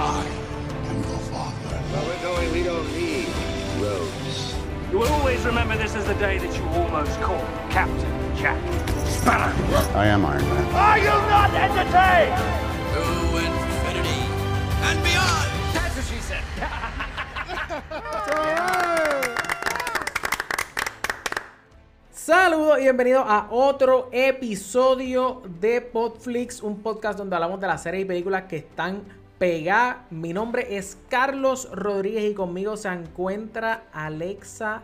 I am your father. Well, we're going. We don't need roads. You will always remember this as the day that you almost caught Captain Jack Sparrow. I am Iron Man. Are you not entertained? To infinity and beyond! That's what she said. Saludos y bienvenidos a otro episodio de Podflix, un podcast donde hablamos de las series y películas que están pegadas. Mi nombre es Carlos Rodríguez y conmigo se encuentra Alexa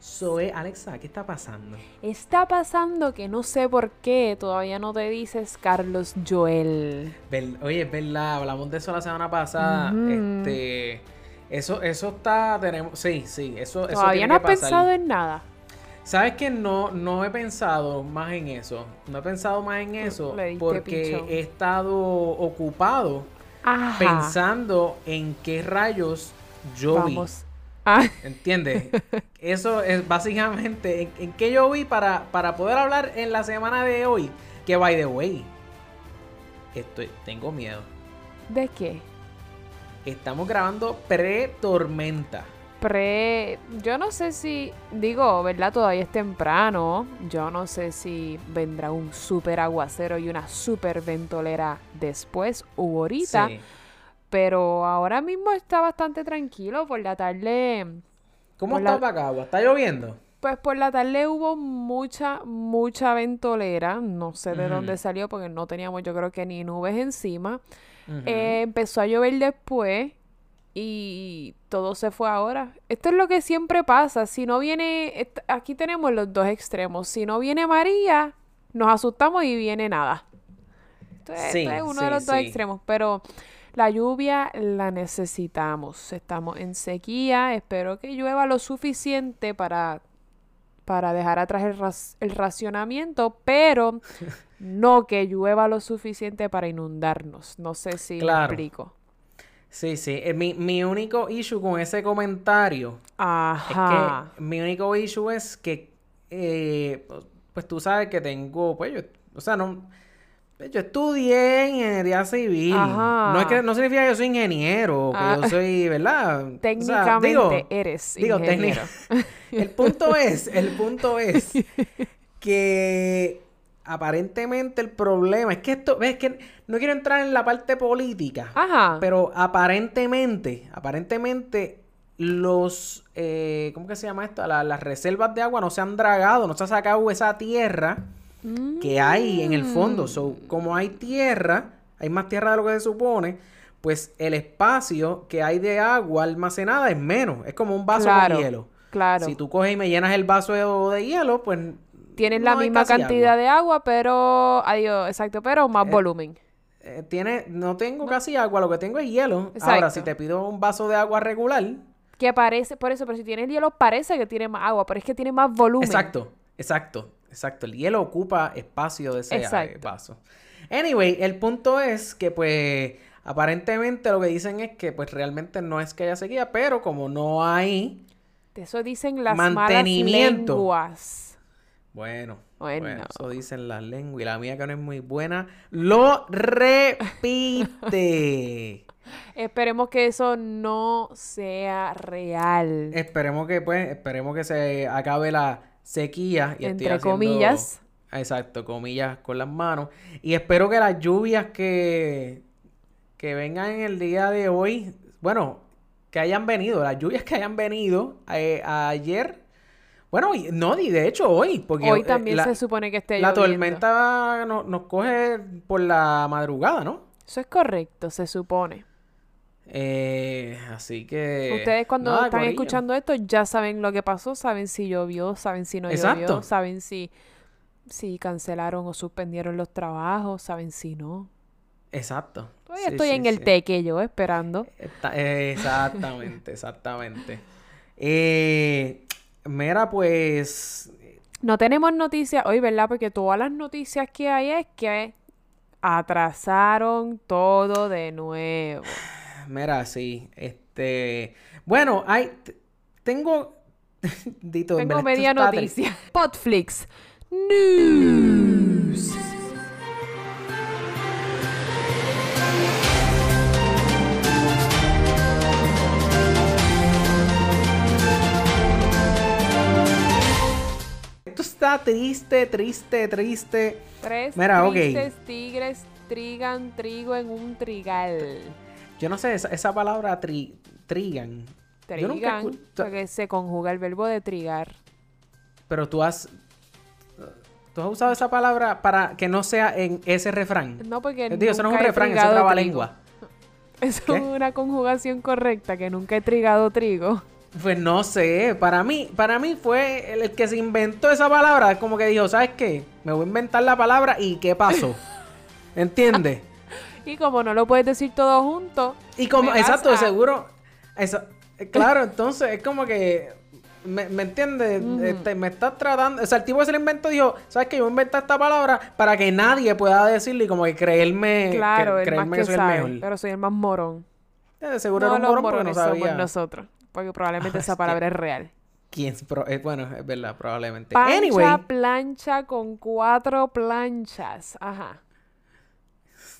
Zoe. Alexa, ¿qué está pasando? Está pasando que no sé por qué todavía no te dices Carlos Joel. Oye, es verdad, hablamos de eso la semana pasada. Este, eso, eso está, tenemos, sí, sí, eso, eso Todavía tiene no has que pasar. pensado en nada. ¿Sabes que no, no he pensado más en eso? No he pensado más en eso porque he estado ocupado Ajá. pensando en qué rayos yo Vamos. Ah, vi. ¿Entiendes? Eso es básicamente en, en qué yo vi para, para poder hablar en la semana de hoy. Que by the way, estoy, tengo miedo. ¿De qué? Estamos grabando pre-tormenta. Yo no sé si. Digo, ¿verdad? Todavía es temprano. Yo no sé si vendrá un super aguacero y una super ventolera después u ahorita. Sí. Pero ahora mismo está bastante tranquilo. Por la tarde. ¿Cómo está la- Bacagua? ¿Está lloviendo? Pues por la tarde hubo mucha, mucha ventolera. No sé de dónde salió porque no teníamos, yo creo que ni nubes encima. Eh, empezó a llover después y todo se fue ahora. Esto es lo que siempre pasa. Si no viene, aquí tenemos los dos extremos. Si no viene María, nos asustamos y viene nada. Esto es, Sí, esto es uno de sí, los dos extremos. Pero la lluvia la necesitamos. Estamos en sequía. Espero que llueva lo suficiente para, para dejar atrás el, ras- el racionamiento, pero no que llueva lo suficiente para inundarnos. No sé si Claro. me explico. Sí, sí. Eh, mi, mi único issue con ese comentario Ajá. es que mi único issue es que, eh, pues- pues tú sabes que tengo, pues yo, o sea, no, yo estudié ingeniería civil. Ajá. No es que no significa que yo soy ingeniero, que Ah. yo soy, ¿verdad? O sea, Técnicamente digo, eres digo, ingeniero. técnica- el punto es, el punto es que aparentemente el problema es que esto, ves que no quiero entrar en la parte política. Ajá. Pero aparentemente, aparentemente los, eh, ¿cómo que se llama esto? La- las reservas de agua no se han dragado, no se ha sacado esa tierra que hay en el fondo. So, Mm. como hay tierra, hay más tierra de lo que se supone, pues el espacio que hay de agua almacenada es menos. Es como un vaso Claro, con hielo. claro. Si tú coges y me llenas el vaso de, de hielo, pues... Tienen no la misma cantidad agua. de agua, pero. Adiós, exacto, pero más Eh, volumen. Eh, tiene, no tengo casi agua, lo que tengo es hielo. Ahora, si te pido un vaso de agua regular, Que parece, por eso, pero si tiene hielo, parece que tiene más agua, pero es que tiene más volumen. Exacto, exacto, exacto. El hielo ocupa espacio de ese eh, Exacto. vaso. Anyway, el punto es que pues aparentemente lo que dicen es que pues realmente no es que haya sequía, pero como no hay, Eso dicen las malas Mantenimiento. lenguas. Bueno, Bueno. bueno, eso dicen las lenguas y la mía que no es muy buena, lo repite. Esperemos que eso no sea real. esperemos que pues, esperemos que se acabe la sequía. Y estoy Entre haciendo- comillas. Exacto, comillas con las manos. Y espero que las lluvias que, que vengan en el día de hoy, bueno, que hayan venido, las lluvias que hayan venido eh, ayer, bueno, y- no, y de hecho hoy, porque Hoy eh, también la, se supone que esté la lloviendo. tormenta no- nos coge por la madrugada, ¿no? Eso es correcto, se supone. Eh, así que... Ustedes cuando nada, están corillo. escuchando esto ya saben lo que pasó, saben si llovió, saben si no Exacto. llovió, saben si, si cancelaron o suspendieron los trabajos, saben si no. Exacto. Todavía Sí, estoy sí, en el teque yo esperando. Está- eh, exactamente, exactamente. Eh, mira, pues. No tenemos noticias hoy, ¿verdad? Porque todas las noticias que hay es que atrasaron todo de nuevo. Mira, sí. Este. Bueno, hay. Tengo. Dito, en Tengo media noticia. Podflix News. Está triste, triste, triste. Tres Mira, tristes tigres trigan trigo en un trigal. Yo no sé, esa, esa palabra tri- trigan. Yo nunca Trigan, porque se conjuga el verbo de trigar. Pero tú has. ¿Tú has usado esa palabra para que no sea en ese refrán? No, porque Digo, eso no es un refrán, es otra lengua. Es una conjugación correcta, que nunca he trigado trigo. Pues no sé, para mí, para mí fue el, que se inventó esa palabra, como que dijo, ¿sabes qué? Me voy a inventar la palabra y ¿qué pasó? ¿Entiendes? Y como no lo puedes decir todo junto, Y como, exacto, a- seguro. eh, claro, entonces es como que. ¿Me, me entiendes? Este, me estás tratando. O sea, el tipo que se lo inventó dijo: ¿Sabes qué? Yo voy a inventar esta palabra para que nadie pueda decirle y como que creerme. claro, que, el más creerme que, soy sabe, el mejor. pero soy el más morón. Eh, De seguro no, era un morón porque no somos sabía. nosotros, porque probablemente Ah, esa que- palabra es real. quién es pro- eh, bueno, es verdad, probablemente. Pancha, anyway, plancha con cuatro planchas. Ajá.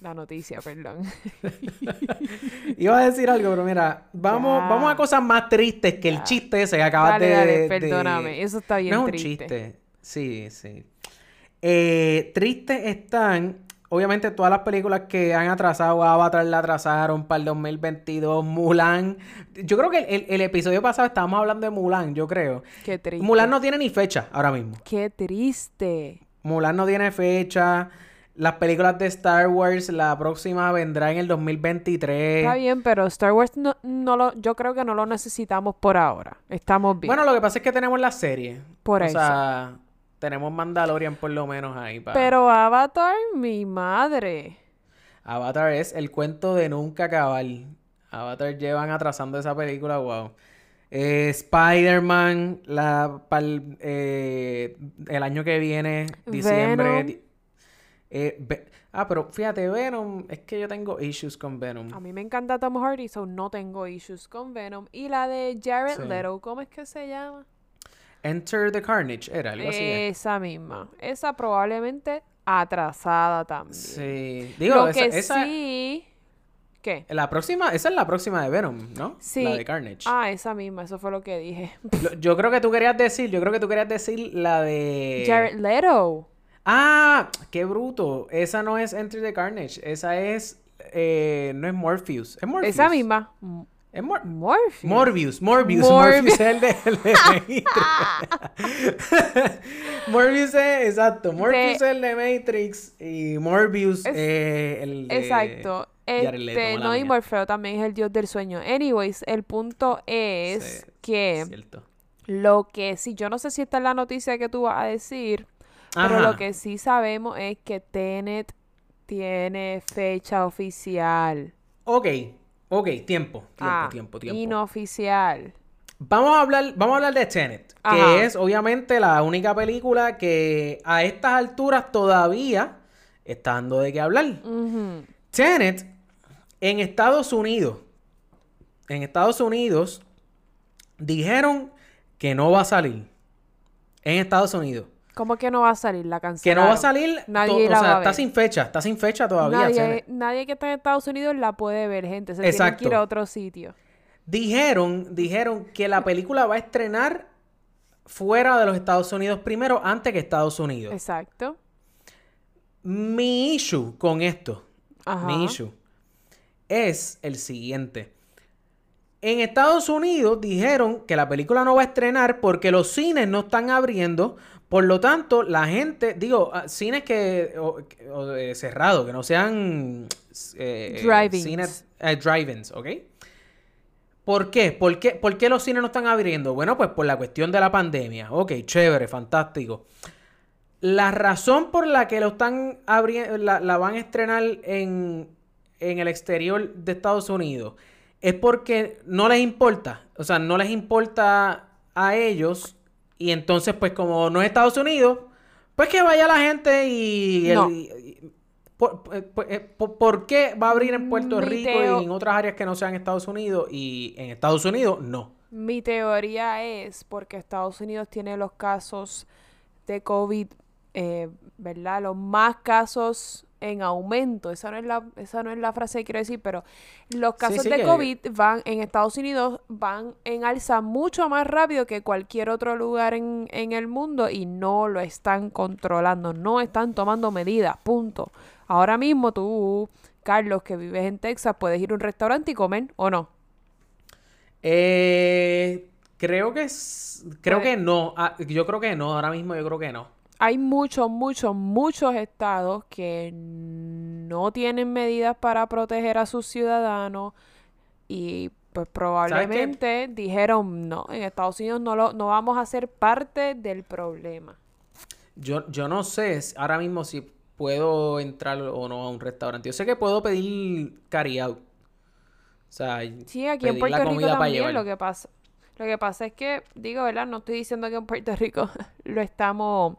La noticia, perdón. iba a decir algo, pero mira, vamos, Ya. vamos a cosas más tristes que el chiste ese que acabas Dale, de, dale, de- perdóname. Eso está bien no es un triste. chiste. Sí, sí. Eh, tristes están, obviamente, todas las películas que han atrasado. Avatar la atrasaron para el 2022. Mulan. Yo creo que el, el- el episodio pasado estábamos hablando de Mulan, yo creo. Qué triste. Mulan no tiene ni fecha ahora mismo. Qué triste. Mulan no tiene fecha. Las películas de Star Wars, la próxima vendrá en el 2023. Está bien, pero Star Wars no, no lo, yo creo que no lo necesitamos por ahora. Estamos bien. Bueno, lo que pasa es que tenemos la serie. Por o eso. sea, tenemos Mandalorian por lo menos ahí. pa- pero Avatar, mi madre. Avatar es el cuento de nunca acabar. Avatar llevan atrasando esa película, wow. Eh, Spider-Man, eh, el año que viene, diciembre. Venom. eh, Ve- ah, pero fíjate, Venom, es que yo tengo issues con Venom. A mí me encanta Tom Hardy, so no tengo issues con Venom. Y la de Jared Sí. Leto, ¿cómo es que se llama? Enter the Carnage, era algo así. ¿eh? Esa misma. Esa probablemente atrasada también. Sí. Digo, Lo esa, que esa- sí... ¿Qué? la próxima, esa es la próxima de Venom, ¿no? Sí. La de Carnage. Ah, esa misma, eso fue lo que dije. Yo creo que tú querías decir, yo creo que tú querías decir la de... Jared Leto. Ah, qué bruto. Esa no es Enter the Carnage. Esa es. eh, no es Morpheus. Es Morpheus. Esa misma. Es Mor- Morpheus. Morbius. Morbius. Morbi- Morbius es el de, el de Matrix. Morbius es. Exacto. Morbius De- es el de Matrix. Y Morbius Es- es el de. Exacto. Leto, Este, mala no, y. Morfeo también es el dios del sueño. Anyways, el punto es Sí, que Cierto. lo que sí, yo no sé si esta es la noticia que tú vas a decir, pero lo que sí sabemos es que Tenet tiene fecha oficial. Ok. Ok. Tiempo. Tiempo, Ah, tiempo, tiempo. Inooficial. Vamos a hablar, vamos a hablar de Tenet, Ajá. que es obviamente la única película que a estas alturas todavía está dando de qué hablar. Tenet en Estados Unidos, en Estados Unidos dijeron que no va a salir. En Estados Unidos. ¿Cómo que no va a salir la Que cancelaron? no va a salir, Nadie la o sea, va a está ver. sin fecha, está sin fecha todavía. Nadie, nadie que está en Estados Unidos la puede ver, gente. Se tiene que Exacto. ir a otro sitio. Dijeron, dijeron que la película va a estrenar fuera de los Estados Unidos primero, antes que Estados Unidos. Exacto. Mi issue con esto, Ajá. mi issue, es el siguiente. En Estados Unidos dijeron que la película no va a estrenar porque los cines no están abriendo. Por lo tanto, la gente, digo, ah, cines que o- o, eh, cerrados, que no sean eh, Drive-ins. eh, drive-ins, ¿ok? ¿Por qué? ¿Por qué? ¿Por qué los cines no están abriendo? Bueno, pues por la cuestión de la pandemia. Ok, chévere, fantástico. La razón por la que lo están abriendo, la, la van a estrenar en, en el exterior de Estados Unidos es porque no les importa. O sea, no les importa a ellos. Y entonces, pues, como no es Estados Unidos, pues que vaya la gente y. No. y- por, eh, por- eh, por- por qué va a abrir en Puerto Mi Rico teo- y en otras áreas que no sean Estados Unidos? Y en Estados Unidos, no. Mi teoría es porque Estados Unidos tiene los casos de COVID, eh, ¿verdad? Los más casos en aumento. Esa no es la, esa no es la frase que quiero decir, pero los casos sí, de que- COVID van en Estados Unidos van en alza mucho más rápido que cualquier otro lugar en, en el mundo y no lo están controlando, no están tomando medidas, punto. Ahora mismo tú, Carlos, que vives en Texas, puedes ir a un restaurante y comer o no. Eh, creo que creo Pues- que no. Ah, yo creo que no. Ahora mismo yo creo que no. Hay muchos, muchos, muchos estados que no tienen medidas para proteger a sus ciudadanos y pues probablemente dijeron no, en Estados Unidos no, lo, no vamos a ser parte del problema. Yo, yo no sé ahora mismo si puedo entrar o no a un restaurante. Yo sé que puedo pedir carry out. O sea, Sí, aquí en pedir Puerto la Rico también lo que pasa. Lo que pasa es que, digo, ¿verdad? No estoy diciendo que en Puerto Rico lo estamos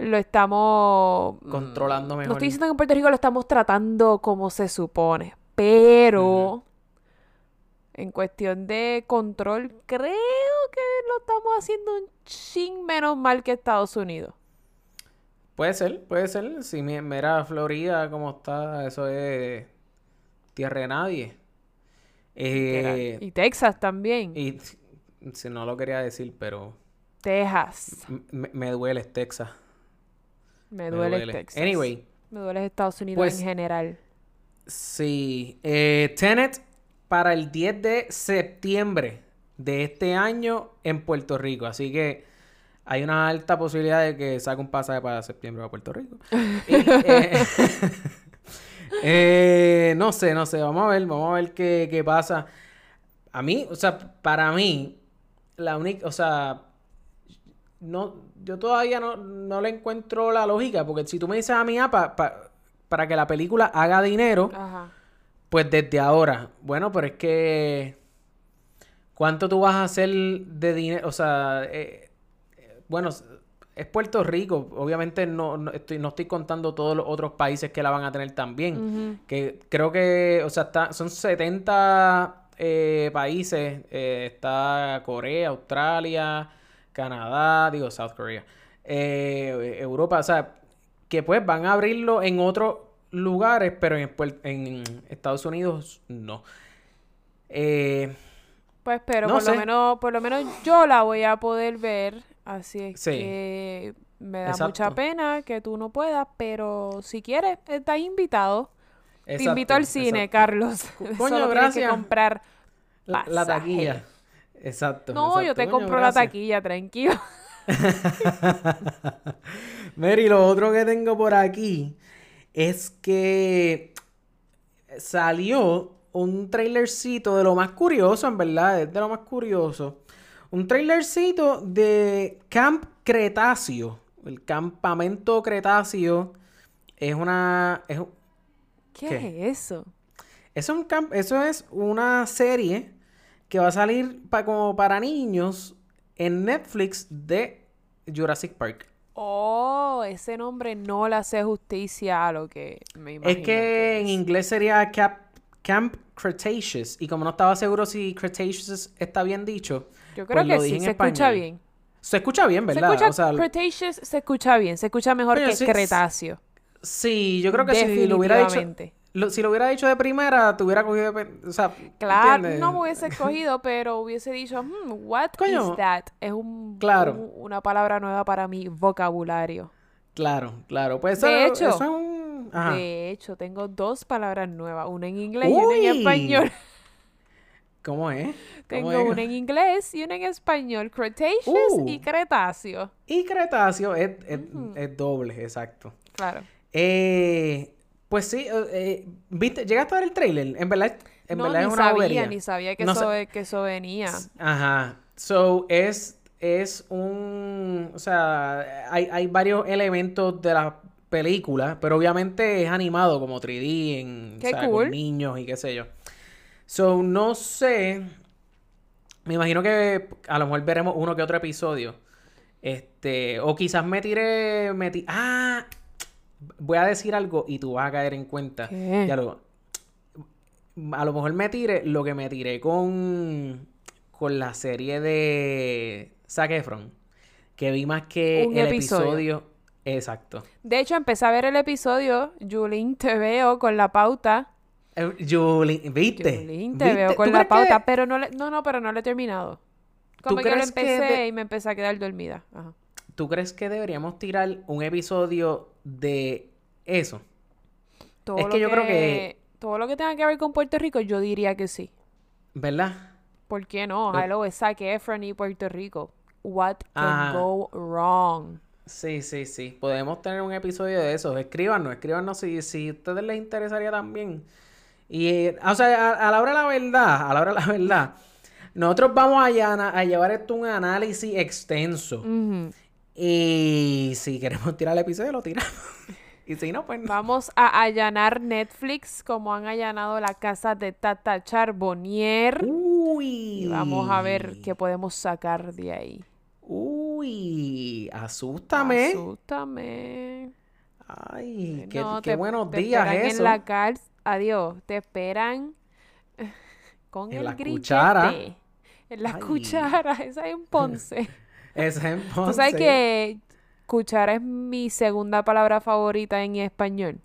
lo estamos mm, Controlando No mejor. estoy diciendo que en Puerto Rico lo estamos tratando como se supone, pero en cuestión de control creo que lo estamos haciendo un ching menos mal que Estados Unidos. Puede ser, puede ser. Si mi- mira Florida como está, eso es tierra de nadie. Eh, Y Texas también. y si no lo quería decir, pero Texas. me, me duele Texas. Me Me duele, duele. Texas. Anyway, Me duele Estados Unidos Pues- en general. sí. Eh, Tenet para el 10 de septiembre de este año en Puerto Rico. Así que hay una alta posibilidad de que saque un pasaje para septiembre a Puerto Rico. Y, eh, eh, no sé, no sé. Vamos a ver, vamos a ver qué, qué pasa. A mí, o sea, para mí, la única, o sea, no, yo todavía no, no le encuentro la lógica, porque si tú me dices a mí, ah, pa- pa- para que la película haga dinero, Ajá. pues desde ahora, bueno, pero es que, ¿cuánto tú vas a hacer de dinero? O sea, eh, eh, bueno, es Puerto Rico, obviamente no, no estoy, no estoy contando todos los otros países que la van a tener también, que creo que, o sea, está, son 70 eh, países, eh, está Corea, Australia, Canadá, digo South Korea, eh, Europa, o sea, que pues van a abrirlo en otros lugares, pero en, Estados Unidos no. Eh, Pues pero No por sé. lo menos, por lo menos yo la voy a poder ver. Así es Sí. que me da mucha pena que tú no puedas, pero si quieres, estás invitado. Te invito al cine, exacto. Carlos. coño, Solo tienes que comprar La, la taquilla. Exacto. No, yo te compro la taquilla, tranquilo. Mary, lo otro que tengo por aquí es que salió un trailercito de lo más curioso, en verdad, es de lo más curioso. Un trailercito de Camp Cretáceo. El campamento Cretáceo es una. Es, ¿Qué, ¿Qué? es eso? es un camp- eso es una serie que va a salir pa- como para niños en Netflix de Jurassic Park. Oh, ese nombre no le hace justicia a lo que me imagino. Es que en es. inglés sería Cap- Camp Cretaceous. Y como no estaba seguro si Cretaceous está bien dicho, Yo creo pues que lo dije sí, en se escucha español. bien. Se escucha bien, Se ¿verdad? escucha O sea, Cretaceous, se escucha bien, se escucha mejor que sí, Cretáceo. sí, yo creo que si lo hubiera dicho. Lo- si lo hubiera dicho de primera, te hubiera cogido de O sea, Claro, ¿entiendes? no me hubiese escogido, pero hubiese dicho, hmm, what Coño, is that? Es un, claro. un- una palabra nueva para mi vocabulario. Claro, claro. Pues De eso, hecho, eso es un... Ajá. De hecho, tengo dos palabras nuevas, una en inglés y una en español. ¿Cómo es? ¿Cómo Tengo es? una en inglés y una en español, Cretaceous Uh. y Cretáceo. Y Cretáceo es, es- es doble, exacto. Claro. Eh, pues sí, eh, eh, ¿viste? ¿Llegaste a ver el trailer? En verdad, en no, verdad ni es una sabía, bobería. ni sabía que, No eso, sa- que eso venía. Ajá. So, es, es un... O sea, hay, hay varios elementos de la película, pero obviamente es animado como 3D, en, Qué o sea, cool. con niños y qué sé yo. So, no sé... Me imagino que a lo mejor veremos uno que otro episodio. Este, o quizás me tiré, me ti- Ah, voy a decir algo y tú vas a caer en cuenta. ¿Qué? Ya lo... A lo mejor me tiré lo que me tiré con, con la serie de Zac Efron. Que vi más que Un el episodio. episodio. Exacto. De hecho, empecé a ver el episodio, Julín, te veo con la pauta. Eh, ¿viste? Julín, te ¿Viste? veo con ¿Tú la que- pauta, pero no, le- no, no, pero no lo he terminado. Como que lo que empecé de- y me empecé a quedar dormida. Ajá. ¿Tú crees que deberíamos tirar un episodio de eso? Todo Es lo que yo creo que- Todo lo que tenga que ver con Puerto Rico, yo diría que sí. ¿Verdad? ¿Por qué no? Lo- Hello, es Zac Efron y Puerto Rico. What can Ajá. go wrong? Sí, sí, sí. Podemos tener un episodio de eso. Escríbanos, escríbanos si, si a ustedes les interesaría también. Y, eh, o sea, a, a la hora de la verdad, a la hora de la verdad, nosotros vamos a, a llevar esto un análisis extenso. Ujú. Y si queremos tirar el episodio, lo tiramos. y si no, pues no. Vamos a allanar Netflix como han allanado la casa de Tata Charbonnier. Uy. Y vamos a ver qué podemos sacar de ahí. Uy, asústame. Asústame. Ay, qué, No, qué te- buenos te días esperan eso. En la cárcel. Adiós. Te esperan con En el la grillete. cuchara. En la Ay. cuchara. Esa es en Ponce. Es Tú sabes que cuchara es mi segunda palabra favorita en español.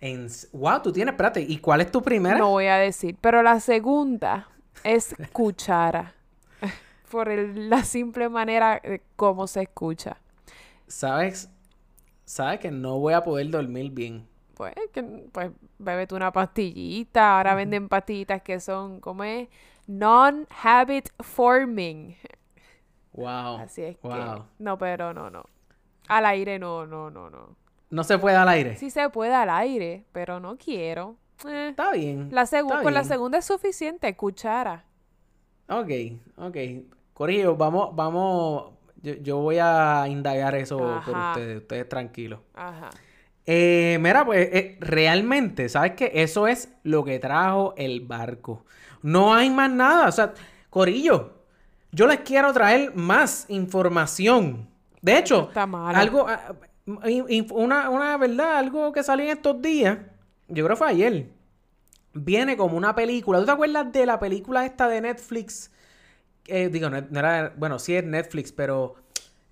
En... Wow, tú tienes, espérate, ¿y cuál es tu primera? No voy a decir, pero la segunda es cuchara. Por el- la simple manera de cómo se escucha. ¿Sabes? ¿Sabes que no voy a poder dormir bien? Pues, que, pues bébete una pastillita. Ahora venden pastillitas que son, ¿cómo es? Non-habit forming. Wow. Así es que. wow. No, pero no, no. Al aire no, no, no, no. No se puede al aire. Sí se puede al aire, pero no quiero. Eh, Está bien. la con la segunda es suficiente, cuchara. Ok, ok. Corillo, vamos, vamos. Yo, yo voy a indagar eso por Ajá. ustedes. Ustedes tranquilos. Ajá. Eh, mira, pues eh, realmente, ¿sabes qué? Eso es lo que trajo el barco. No hay más nada. O sea, Corillo, yo les quiero traer más información. De hecho, está algo, ah, una, una verdad, algo que salió en estos días, yo creo que fue ayer, viene como una película. ¿Tú te acuerdas de la película esta de Netflix? Eh, digo, no, era, bueno, sí es Netflix, pero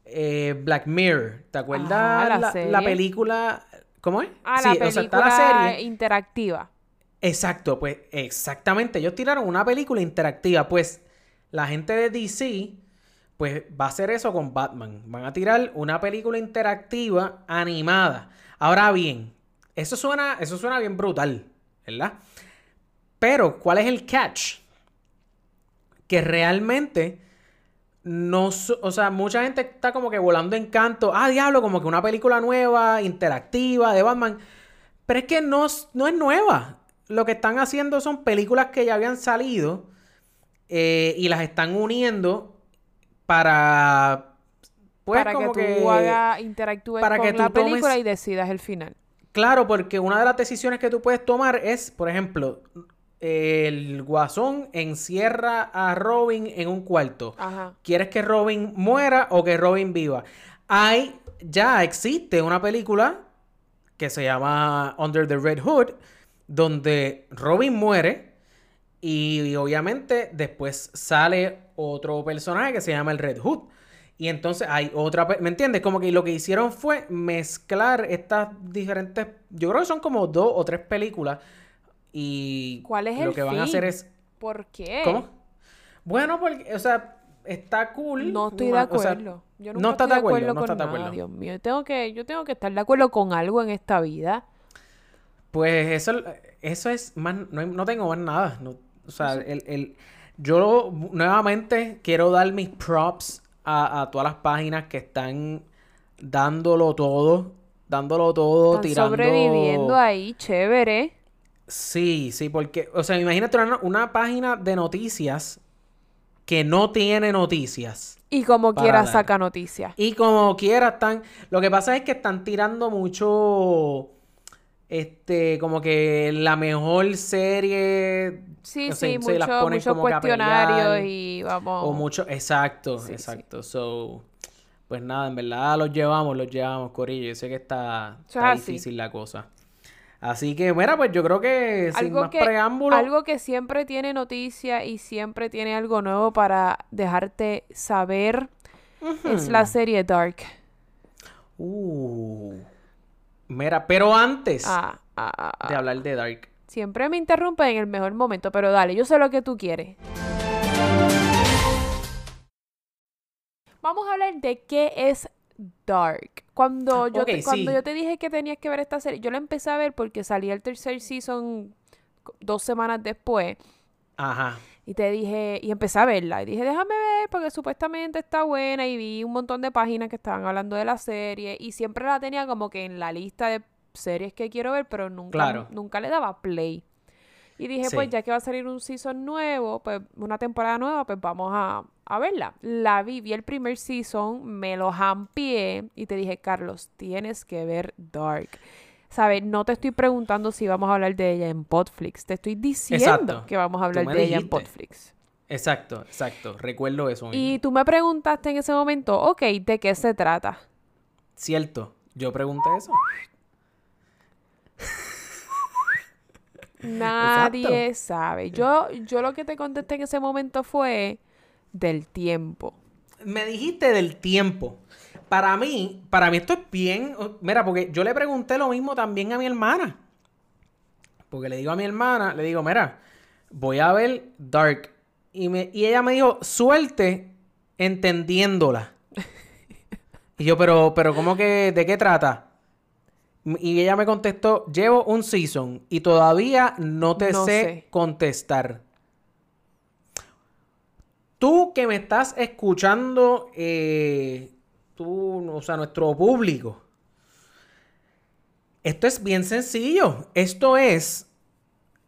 eh, Black Mirror. ¿Te acuerdas Ah, la la, la serie. película? ¿Cómo es? Ah, Sí, la o película sea, está la serie. interactiva. Exacto, pues exactamente. Ellos tiraron una película interactiva. Pues la gente de DC, pues va a hacer eso con Batman. Van a tirar una película interactiva animada. Ahora bien, eso suena, eso suena bien brutal, ¿verdad? Pero, ¿cuál es el catch? Que realmente no, o sea, mucha gente está como que volando en canto. Ah, diablo, como que una película nueva, interactiva de Batman. Pero es que no, no es nueva. Lo que están haciendo son películas que ya habían salido eh, y las están uniendo para. Pues para que tú hagas, interactúes para con que la tomes- película y decidas el final. Claro, porque una de las decisiones que tú puedes tomar es, por ejemplo, el guasón encierra a Robin en un cuarto. Ajá. ¿Quieres que Robin muera o que Robin viva? Hay, ya existe una película que se llama Under the Red Hood, donde Robin muere y, obviamente después sale otro personaje que se llama el Red Hood. Y entonces hay otra, ¿me entiendes? Como que lo que hicieron fue mezclar estas diferentes, yo creo que son como dos o tres películas y ¿Cuál es lo el que van a hacer es ¿Por qué? ¿Cómo? Bueno, porque, o sea, está cool. No estoy de ma- o sea, acuerdo. yo no nunca estoy de acuerdo, acuerdo no con de nada, acuerdo. Dios mío. Tengo que, yo tengo que estar de acuerdo con algo en esta vida. Pues eso, eso es más, no, no tengo más nada. no- o sea, el, el- yo nuevamente quiero dar mis props a, a todas las páginas que están dándolo todo, dándolo todo, Están tirando. sobreviviendo ahí, chévere. Sí, sí, porque, o sea, imagínate una, una página de noticias que no tiene noticias. Y como quiera dar. saca noticias. Y como quiera están. Lo que pasa es que están tirando mucho. Este, como que la mejor serie. Sí, o sea, sí, mucho- muchos a cuestionarios y vamos. O mucho. Exacto, Sí, sí. exacto. So. Pues nada, en verdad los llevamos, los llevamos, Corillo. Yo sé que está, difícil la cosa. Así que, mira, pues yo creo que sin más que, preámbulo. algo que siempre tiene noticia y siempre tiene algo nuevo para dejarte saber es la serie Dark. Uh. Mira, pero antes ah, ah, ah. de hablar de Dark. Siempre me interrumpe en el mejor momento, pero dale, yo sé lo que tú quieres. Vamos a hablar de qué es Dark. Cuando yo, te, cuando sí. yo te dije que tenías que ver esta serie, yo la empecé a ver porque salía el tercer season dos semanas después. Ajá. Y te dije, y empecé a verla. Y dije, déjame ver, porque supuestamente está buena. Y vi un montón de páginas que estaban hablando de la serie. Y siempre la tenía como que en la lista de series que quiero ver, pero nunca, Claro. nunca le daba play. Y dije, Sí. pues ya que va a salir un season nuevo, pues una temporada nueva, pues vamos a, a verla. La vi, vi el primer season, me lo jampié y te dije, Carlos, tienes que ver Dark. ¿Sabes? No te estoy preguntando si vamos a hablar de ella en Podflix. Te estoy diciendo Exacto. que vamos a hablar de ella en. Podflix. Exacto, exacto. Recuerdo eso. Y tú me preguntaste en ese momento, ok, ¿de qué se trata? Cierto. Yo pregunté eso. Nadie sabe. Yo, yo lo que te contesté en ese momento fue del tiempo. Me dijiste del tiempo. Para mí, para mí esto es bien. Mira, porque yo le pregunté lo mismo también a mi hermana. Porque le digo a mi hermana, le digo, mira, voy a ver Dark. Y, me, y ella me dijo, suerte entendiéndola. Y yo, pero, pero, ¿cómo que, de qué trata? Y ella me contestó, llevo un season y todavía no te No sé, sé. contestar. Tú que me estás escuchando, eh, tú, o sea, nuestro público. Esto es bien sencillo. Esto es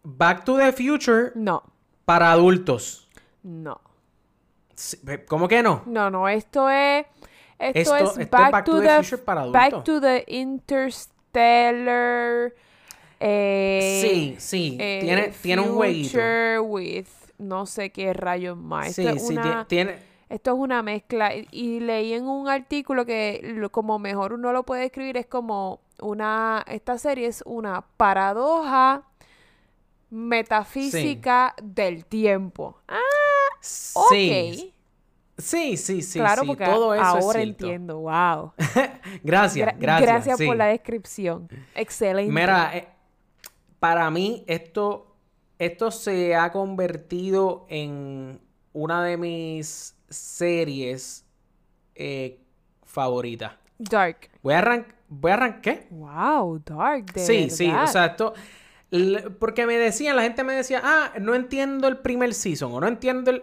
Back to the Future No, para adultos. no. ¿Cómo que no? No, no, esto es. Esto, Esto- es esto es Back, Back to, to the the, Future para Back adultos. to the Interstellar. Eh, Sí, sí. eh, tiene, tiene un jueguito. With no sé qué rayos más. Sí, Esto es sí, una- tiene. Esto es una mezcla. Y, y leí en un artículo que lo- como mejor uno lo puede escribir es como una... Esta serie es una paradoja metafísica del tiempo. Ah, ok. Sí. Sí, sí, sí. claro, sí, porque todo eso es ahora entiendo. Wow. Gracias, Gra- gracias. sí. por la descripción. Excelente. Mira, eh, para mí esto, esto se ha convertido en una de mis series eh, favoritas. Dark. Voy a arrancar. Voy a arrancar. ¿Qué? Wow, Dark. De Sí, sí, o sea, esto. Porque me decían, la gente me decía, ah, no entiendo el primer season o no entiendo el.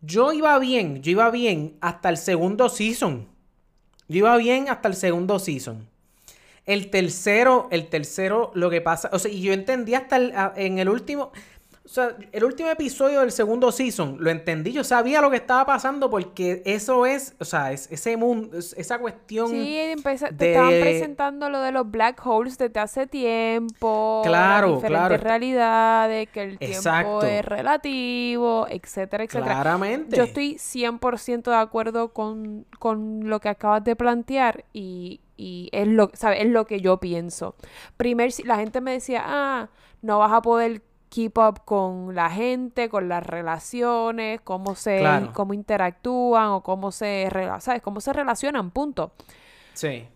Yo iba bien, yo iba bien hasta el segundo season. Yo iba bien hasta el segundo season. El tercero, el tercero, lo que pasa, o sea, y yo entendí hasta en el último, o sea, el último episodio del segundo season, lo entendí, yo sabía lo que estaba pasando porque eso es, o sea, es ese mundo, es- esa cuestión. Sí, empeza- te estaban presentando lo de los black holes desde hace tiempo. Claro, las diferentes claro. realidades, que el tiempo es relativo, etcétera, etcétera. Claramente. Yo estoy 100% de acuerdo con, con lo que acabas de plantear y, y es, lo, ¿sabes? es lo que yo pienso. Primer, si- la gente me decía, ah, no vas a poder keep up con la gente, con las relaciones, cómo se Claro. cómo interactúan o cómo se, ¿sabes? cómo se relacionan, punto. Sí.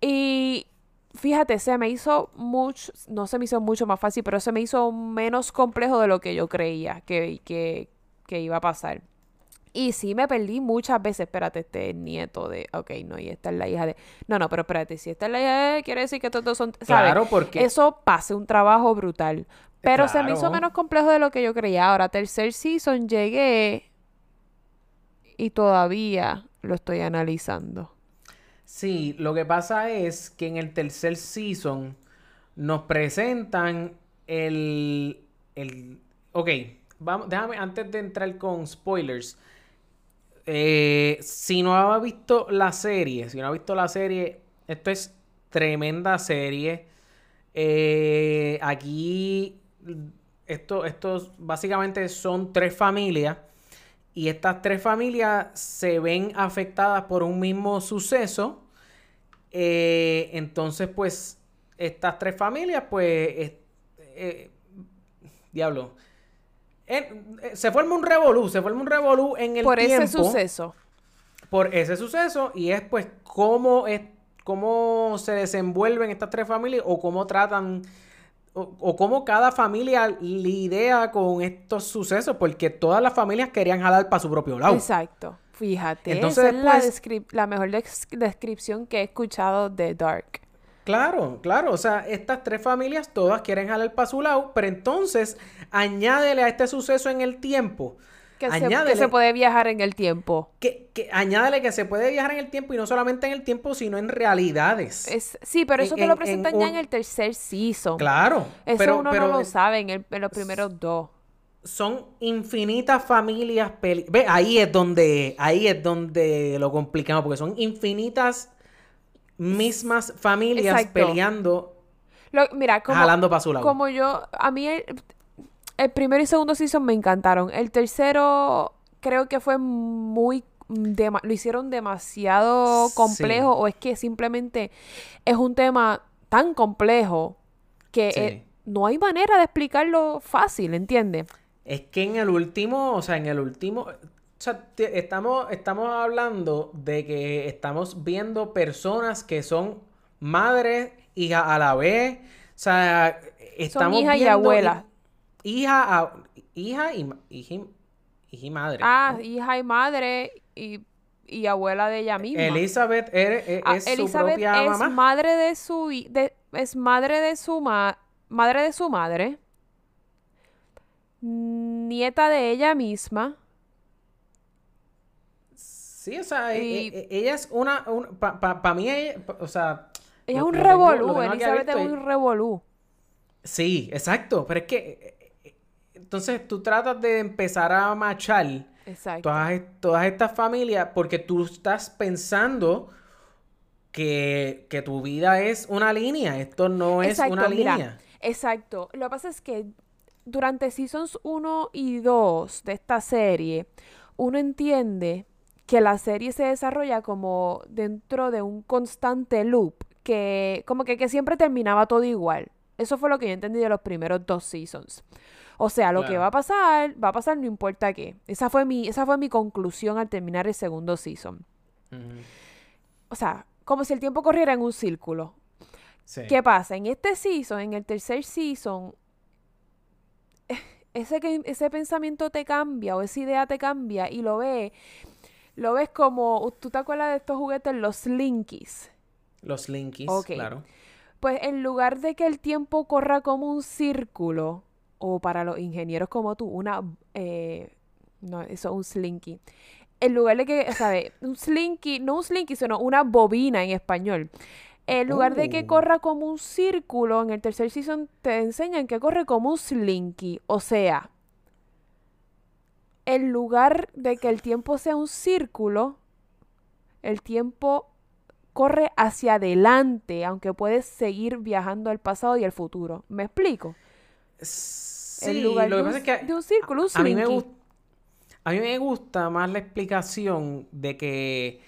Y fíjate, se me hizo mucho, no se me hizo mucho más fácil, pero se me hizo menos complejo de lo que yo creía que, que, que iba a pasar. Y sí me perdí muchas veces. Espérate, este es nieto de. Ok, no, y esta es la hija de. No, no, pero espérate, si esta es la hija de. Quiere decir que estos dos son. ¿sabes? Claro, porque- Eso pase un trabajo brutal. Pero se me hizo menos complejo de lo que yo creía. Ahora, tercer season llegué. Y todavía lo estoy analizando. Sí, lo que pasa es que en el tercer season nos presentan el. el ok, vamos, déjame, antes de entrar con spoilers. eh, si no ha visto la serie, si no ha visto la serie, esto es tremenda serie. Eh, aquí, esto, estos básicamente son tres familias. Y estas tres familias se ven afectadas por un mismo suceso. Eh, entonces, pues, estas tres familias, pues, es- eh, diablo. Eh, se forma un revolú, se forma un revolú en el Por tiempo. ese suceso. Por ese suceso. Y es, pues, cómo es, cómo se desenvuelven estas tres familias o cómo tratan o, o cómo cada familia lidia con estos sucesos, porque todas las familias querían jalar para su propio lado. Exacto. Fíjate, Entonces, esa es la, la mejor des- descripción que he escuchado de Dark. Claro, claro, o sea, estas tres familias todas quieren jalar para su lado, pero entonces añádele a este suceso en el tiempo. Que se, que añádele- se puede viajar en el tiempo. que, que añádele que se puede viajar en el tiempo y no solamente en el tiempo, sino en realidades. Es, sí, pero eso En- te lo en- presentan en ya en el tercer season. Claro, Eso pero, uno pero no lo sabe en, el- en los primeros dos. son infinitas familias peli- Ve, ahí es donde ahí es donde lo complicamos porque son infinitas mismas familias Exacto. peleando, Lo- mira, como, jalando para su lado. como yo, a mí el, el primero y segundo season me encantaron. El tercero creo que fue muy, dema- lo hicieron demasiado Sí. complejo o es que simplemente es un tema tan complejo que Sí. eh, no hay manera de explicarlo fácil, ¿entiendes? Es que en el último, o sea, en el último, o sea, estamos, estamos hablando de que estamos viendo personas que son madres, hijas a la vez, o sea, estamos hija y viendo abuela. Hi- Hija, a- hija y, hija hija y madre. Ah, ¿no? hija y madre y, y abuela de ella misma. Elizabeth e- Ah, es su propia es mamá. madre de su de- es madre de su ma- madre de su madre, nieta de ella misma. Sí, o sea, e- Y- e- ella es una, para mí, ella- pa- o sea... Ella es un revolú, Elizabeth es un revolú. Sí, exacto, pero es que entonces tú tratas de empezar a machar Exacto. todas, es- todas estas familias porque tú estás pensando que, que tu vida es una línea, esto no es Exacto, una mira, línea. Exacto. Lo que pasa es que durante seasons 1 y 2 de esta serie, uno entiende que la serie se desarrolla como dentro de un constante loop, que como que, que siempre terminaba todo igual. Eso fue lo que yo entendí de los primeros dos seasons. O sea, lo que va a pasar, va a pasar no importa qué. Esa fue mi, esa fue mi conclusión al terminar el segundo season. O sea, como si el tiempo corriera en un círculo. sí. ¿Qué pasa? En este season, en el tercer season, ese, que- ese pensamiento te cambia o esa idea te cambia y lo ves, lo ves como, ¿tú te acuerdas de estos juguetes, los Slinkies? Los linkies, Ok. claro. Pues en lugar de que el tiempo corra como un círculo, o para los ingenieros como tú, una, eh, no, eso es un slinky. En lugar de que, ¿sabes? Un slinky, no un slinky, sino una bobina en español. En lugar de que Oh. corra como un círculo, en el tercer season te enseñan que corre como un slinky. O sea, en lugar de que el tiempo sea un círculo, el tiempo corre hacia adelante, aunque puedes seguir viajando al pasado y al futuro. ¿Me explico? Sí, en lugar lo de, que un, pasa es que de un círculo, un a mí me a mí me gusta más la explicación de que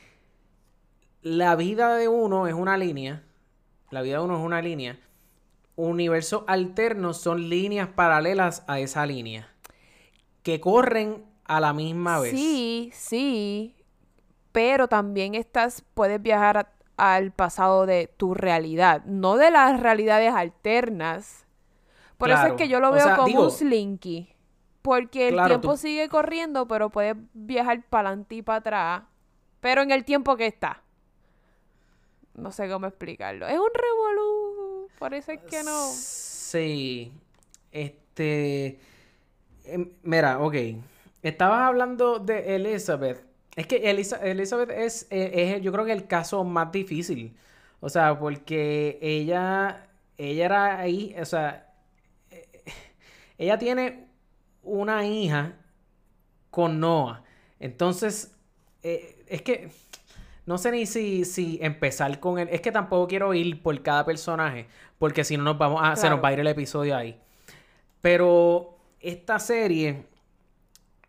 la vida de uno es una línea, la vida de uno es una línea, universos alternos son líneas paralelas a esa línea que corren a la misma vez. Sí, sí, pero también estás, puedes viajar a- al pasado de tu realidad, no de las realidades alternas. Por eso es que yo lo o veo sea, como digo- un slinky. Porque el Claro, tiempo tú- sigue corriendo, pero puedes viajar para adelante y para atrás. Pero en el tiempo que está. No sé cómo explicarlo. Es un revolú. Por eso es que no. Sí. Este. em, mira, ok. Estabas hablando de Elizabeth. Es que Elisa- Elizabeth es, eh, es, yo creo que el caso más difícil. O sea, porque ella, ella era ahí, o sea, ella tiene una hija con Noah. Entonces, eh, es que no sé ni si, si empezar con él. Es que tampoco quiero ir por cada personaje, porque si no nos vamos a, se nos va a ir el episodio ahí. Pero esta serie,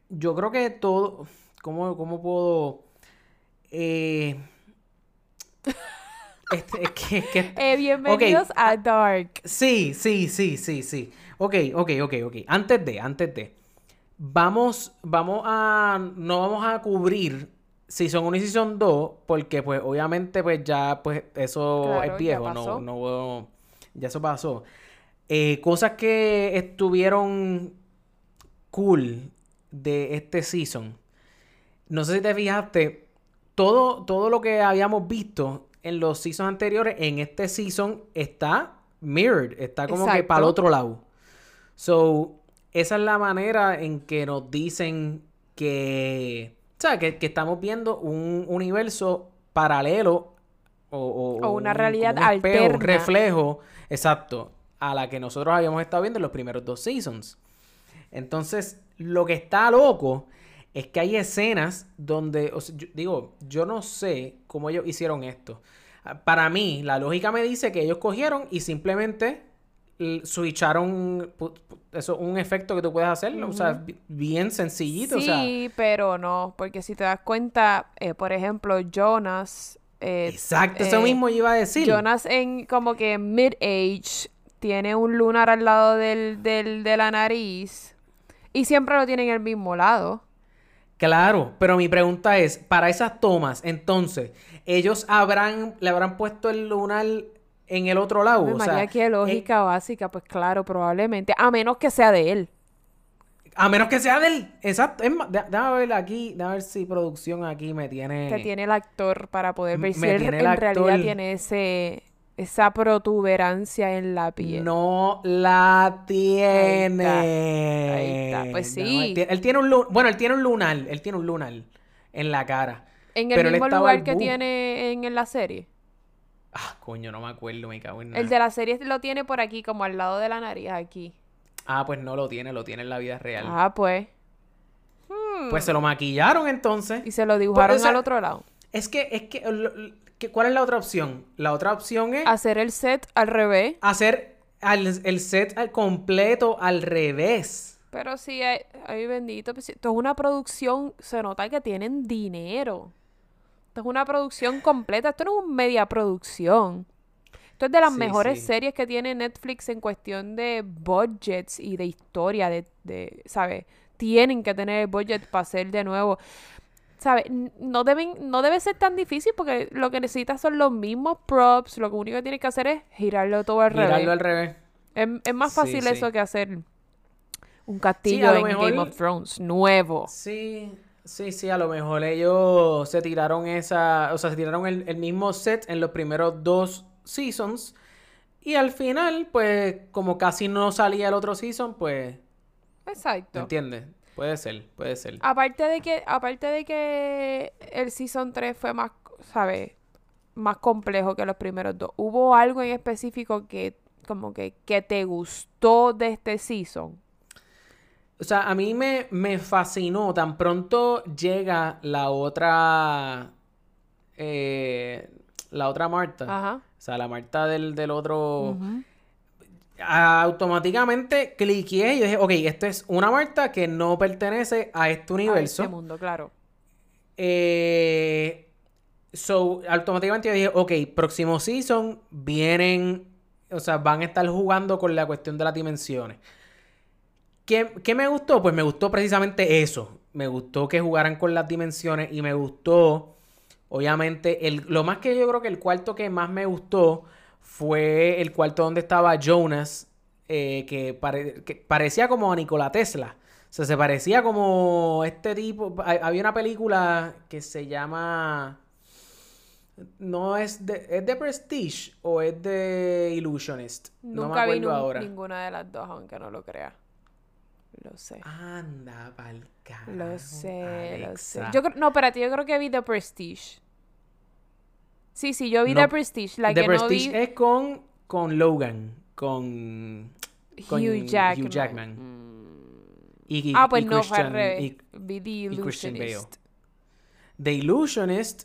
yo creo que todo, ¿cómo, cómo puedo? Eh, este, es que, es que- Eh, bienvenidos a Dark. Sí, sí, sí, sí, sí. Ok, ok, ok, ok. Antes de, antes de. Vamos, vamos a. No vamos a cubrir Season 1 y Season 2, porque pues obviamente pues ya pues eso Claro, es viejo, no, no, ya eso pasó. Eh, cosas que estuvieron cool de este season. No sé si te fijaste, todo, todo lo que habíamos visto en los seasons anteriores, en este season está mirrored, está como que para el otro lado. So, esa es la manera en que nos dicen que, o sea, que, que estamos viendo un universo paralelo o, o- O una realidad un un alterna. reflejo, exacto, a la que nosotros habíamos estado viendo en los primeros dos seasons. Entonces, lo que está loco es que hay escenas donde, o sea, yo- digo, yo no sé cómo ellos hicieron esto. Para mí, la lógica me dice que ellos cogieron y simplemente switcharon eso, un efecto que tú puedes hacer, o sea, bi- bien sencillito, Sí, o sea, pero no, porque si te das cuenta, eh, por ejemplo, Jonas. eh, exacto, eso eh, mismo yo iba a decir. Jonas en como que mid-age tiene un lunar al lado del, del- de la nariz y siempre lo tiene en el mismo lado. Claro, pero mi pregunta es, para esas tomas, entonces, ellos habrán, le habrán puesto el lunar en el otro lado, Ave o sea, qué eh, lógica básica, pues claro, probablemente, a menos que sea de él. A menos que sea del. Exacto. Es déjame ver aquí. Déjame ver si producción aquí me tiene. que tiene el actor para poder ver Me si él en realidad tiene ese esa protuberancia en la piel. No la tiene. Ahí está, pues sí. Él tiene, él tiene un Bueno, él tiene un lunar. Él tiene un lunar en la cara. en el pero él mismo lugar que tiene en, en la serie. Ah, coño, no me acuerdo, me cago en El nada. de la serie lo tiene por aquí, como al lado de la nariz, aquí. Ah, pues no lo tiene, lo tiene en la vida real. Ah, pues. Pues se lo maquillaron entonces. Y se lo dibujaron esa- al otro lado. Es que, es que, lo- lo- que- ¿cuál es la otra opción? La otra opción es Hacer el set al revés. hacer al- el set al completo al revés. Pero sí, ay, ay, bendito. pues, esto es una producción, se nota que tienen dinero. Esto es una producción completa. Esto no es una media producción. Esto es de las Sí, mejores sí. series que tiene Netflix en cuestión de budgets y de historia, de, de ¿sabes? Tienen que tener el budget para hacer de nuevo. ¿Sabes? No, deben, no debe ser tan difícil porque lo que necesitas son los mismos props. Lo único que tienes que hacer es girarlo todo al revés. Girarlo al revés. Es, es más fácil sí. eso que hacer un castillo en mejor- Game of Thrones nuevo. Sí, sí, sí, a lo mejor ellos se tiraron esa, o sea, se tiraron el, el mismo set en los primeros dos seasons y al final, pues, como casi no salía el otro season, pues, ¿me Exacto. entiendes? Puede ser, puede ser. Aparte de que, aparte de que el season 3 fue más, ¿sabes? Más complejo que los primeros dos. ¿Hubo algo en específico que como que, que te gustó de este season? O sea, a mí me, me fascinó, tan pronto llega la otra, eh, la otra Marta, Ajá. o sea, la Marta del, del otro... Ujú. automáticamente cliqué y dije, ok, esto es una Marta que no pertenece a este A universo. este mundo, claro. Eh, so, automáticamente yo dije, ok, próximo season vienen, o sea, van a estar jugando con la cuestión de las dimensiones. ¿Qué, qué me gustó? Pues me gustó precisamente eso. Me gustó que jugaran con las dimensiones y me gustó, obviamente, el, lo más que yo creo que el cuarto que más me gustó fue el cuarto donde estaba Jonas, eh, que, pare- que parecía como a Nikola Tesla. O sea, se parecía como este tipo. ha- Había una película que se llama. No es de. ¿Es de Prestige o es de Illusionist? no me Nunca vi acuerdo nun- ahora. ninguna de las dos, aunque no lo crea. Lo sé. Anda, pa'l carajo, Lo sé, lo sé. Yo no, espérate, yo creo que vi The Prestige. Sí, sí, yo vi No, The Prestige. La The que Prestige no vi es con, con Logan. Con. con Hugh Jackman. Hugh Jackman. Mm. Y, y- Ah, pues y no, fue y- Vi The. Illusionist. The Illusionist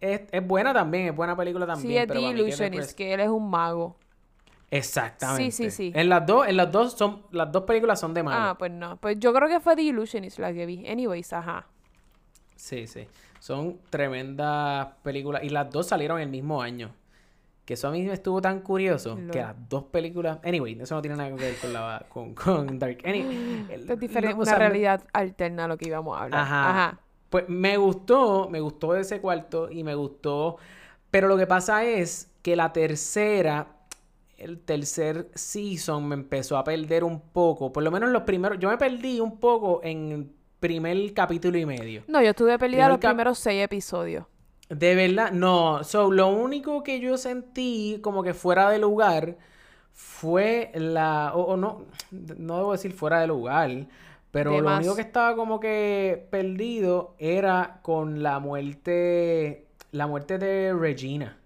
es, es buena también, es buena película también. Sí, es pero The que Illusionist, que él es un mago. Exactamente. Sí, sí, sí. En las dos, en las dos son, las dos películas son de malo. Ah, pues no. Pues yo creo que fue The Illusionist la que vi. Anyways, ajá. Sí, sí. Son tremendas películas. Y las dos salieron el mismo año. Que eso a mí me estuvo tan curioso. Que las dos películas. Anyway, eso no tiene nada que ver con, la, con, con Dark. Anyway, el- es diferente, no, o una realidad alterna a lo que íbamos a hablar. Ajá. Ajá. Pues me gustó, me gustó ese cuarto y me gustó. Pero lo que pasa es que la tercera, el tercer season me empezó a perder un poco. Por lo menos los primeros. Yo me perdí un poco en el primer capítulo y medio. No, yo estuve perdida los primeros seis episodios. De verdad, no. So, lo único que yo sentí como que fuera de lugar fue la. O, o no, no debo decir fuera de lugar. Pero De lo más. único que estaba como que perdido era con la muerte. La muerte de Regina.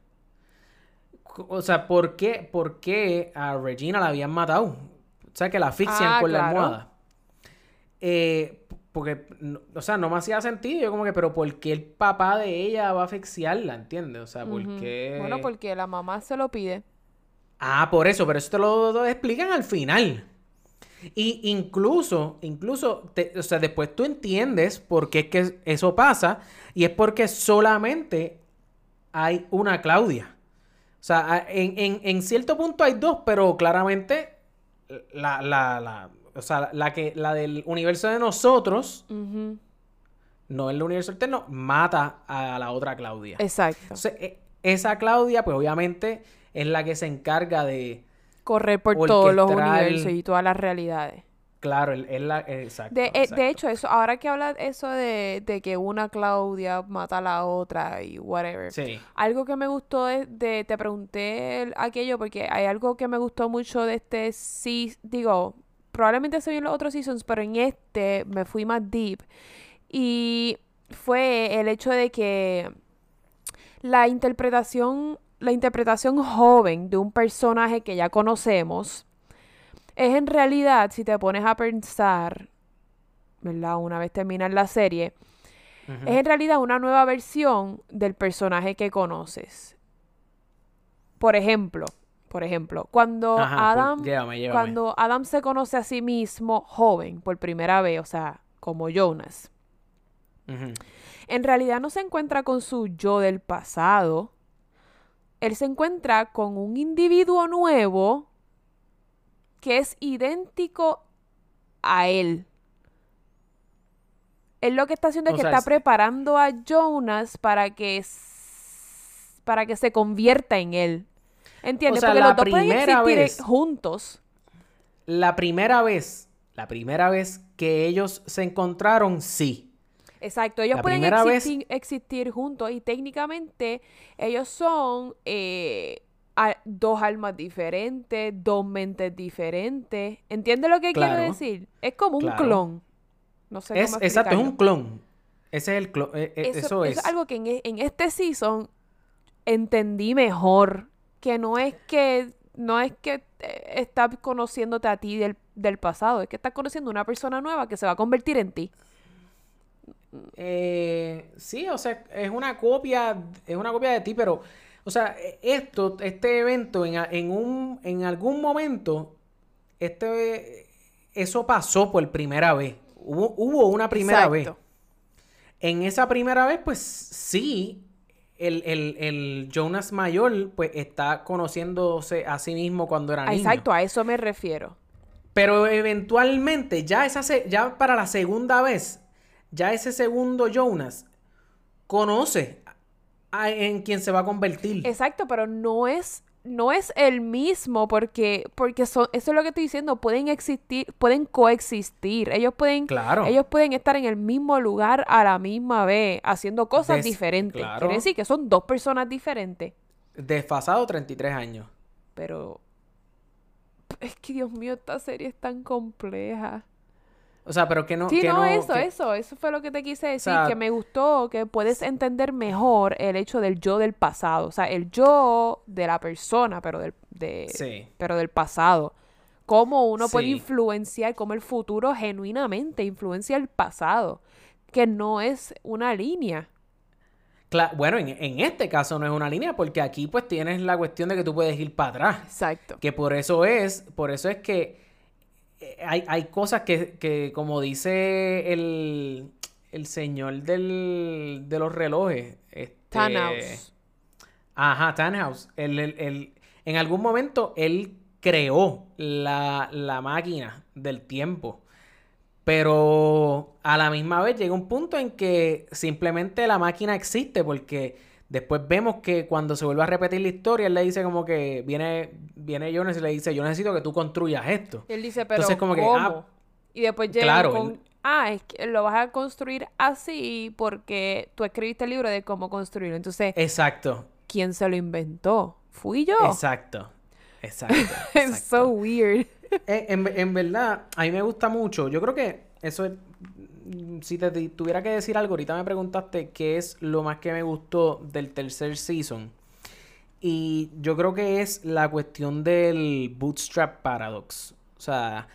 O sea, ¿por qué, por qué a Regina la habían matado? O sea, que la asfixian Ah, con la claro. almohada. Eh, porque, no- o sea, no me hacía sentido. Yo como que, pero ¿por qué el papá de ella va a asfixiarla? ¿Entiendes? O sea, ¿por qué? Bueno, porque la mamá se lo pide. Ah, por eso, pero eso te lo, lo explican al final. Y incluso, incluso, te- o sea, después tú entiendes por qué es que eso pasa y es porque solamente hay una Claudia. O sea, en, en- en cierto punto hay dos, pero claramente la, la, la, o sea, la que, la del universo de nosotros, Ujú. no el universo alterno, mata a la otra Claudia. Exacto. Entonces, e- esa Claudia, pues obviamente es la que se encarga de, Correr por todos los universos y todas las realidades. Claro, el- es la, exacto, De, eh, exacto. de hecho, eso, ahora que habla eso de, de que una Claudia mata a la otra y whatever. Sí. Algo que me gustó es de, te pregunté el- aquello porque hay algo que me gustó mucho de este sí, digo, probablemente se vio en los otros seasons, pero en este me fui más deep. Y fue el hecho de que la interpretación, la interpretación joven de un personaje que ya conocemos es en realidad, si te pones a pensar, ¿verdad? Una vez terminas la serie, es en realidad una nueva versión del personaje que conoces. Por ejemplo, por ejemplo, cuando Ajá, por- Adam, llévame, llévame. cuando Adam se conoce a sí mismo joven por primera vez, o sea, como Jonas, en realidad no se encuentra con su yo del pasado. Él se encuentra con un individuo nuevo que es idéntico a él. Él lo que está haciendo es O que sea, está es- preparando a Jonas para que para que se convierta en él. ¿Entiendes? O sea, Porque los dos pueden existir vez- juntos. La primera vez, la primera vez que ellos se encontraron, sí. Exacto, ellos La pueden vez- existir, juntos y técnicamente ellos son eh, dos almas diferentes, dos mentes diferentes. ¿Entiendes lo que Claro. quiero decir? Es como un Claro. clon. No sé Es, cómo exacto, es un clon. Ese es el clon. eh, eh, Eso, eso, eso es. algo que en, e- en este season entendí mejor. Que no es que no es que eh, estás conociéndote a ti del, del pasado, es que estás conociendo una persona nueva que se va a convertir en ti. Eh, sí, o sea, es una copia, es una copia de ti, pero, o sea, e- esto, este evento, en, un, en algún momento, este, eso pasó por primera vez. Hubo, hubo una primera vez. Exacto. En esa primera vez, pues sí, el, el- el Jonas mayor, pues está conociéndose a sí mismo cuando era niño. Exacto, a eso me refiero. Pero eventualmente, ya, esa se- ya para la segunda vez, ya ese segundo Jonas conoce a- en quien se va a convertir. Exacto, pero no es, no es el mismo porque, porque son, eso es lo que estoy diciendo, pueden existir, pueden coexistir, ellos pueden, Claro. ellos pueden estar en el mismo lugar a la misma vez, haciendo cosas Des- diferentes. claro. Quiere decir que son dos personas diferentes, Desfasado 33 años. pero es que Dios mío, esta serie es tan compleja. O sea, pero que no. Sí, que no, eso, que- eso, eso fue lo que te quise decir, sea- que me gustó, que puedes entender mejor el hecho del yo del pasado, o sea, el yo de la persona, pero del, de, Sí. pero del pasado. Cómo uno puede influenciar, cómo el futuro genuinamente influencia el pasado, que no es una línea. Cla- bueno, en, en este caso no es una línea, porque aquí pues tienes la cuestión de que tú puedes ir para atrás. Exacto. Que por eso es, por eso es que hay, hay cosas que, que, como dice el, el señor del, de los relojes, este, Thanos. Ajá, Tannhaus. El, el- el- en algún momento él creó la, la máquina del tiempo. Pero a la misma vez llega un punto en que simplemente la máquina existe porque después vemos que cuando se vuelve a repetir la historia, él le dice como que viene, viene Jonas y le dice, yo necesito que tú construyas esto. Y él dice, pero Entonces, como que, ¿cómo? ah, y después llega claro, con, él- ah, es que lo vas a construir así porque tú escribiste el libro de cómo construirlo. Entonces, Exacto, ¿quién se lo inventó? Fui yo. exacto, exacto. Es so weird. Eh, en, en verdad, a mí me gusta mucho. Yo creo que eso es. Mm, Si te, tuviera que decir algo, ahorita me preguntaste qué es lo más que me gustó del tercer season. Y yo creo que es la cuestión del bootstrap paradox. O sea,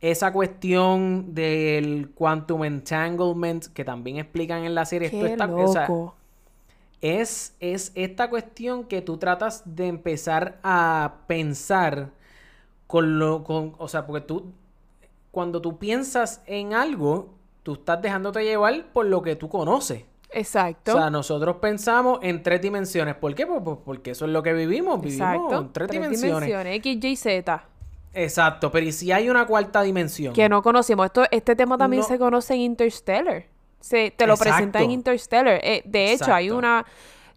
esa cuestión del quantum entanglement que también explican en la serie. O sea, es, es esta cuestión que tú tratas de empezar a pensar con lo, con, o sea, porque tú, cuando tú piensas en algo, tú estás dejándote llevar por lo que tú conoces. Exacto. O sea, nosotros pensamos en tres dimensiones. ¿Por qué? Pues, pues porque eso es lo que vivimos. Vivimos Exacto. en tres, dimensiones. X, Y, Z. Exacto, pero ¿y si hay una cuarta dimensión? Que no conocimos. Esto, este tema también No. se conoce en Interstellar. Se, te lo presenta en Exacto. Interstellar. Eh, de hecho, hay Exacto. una...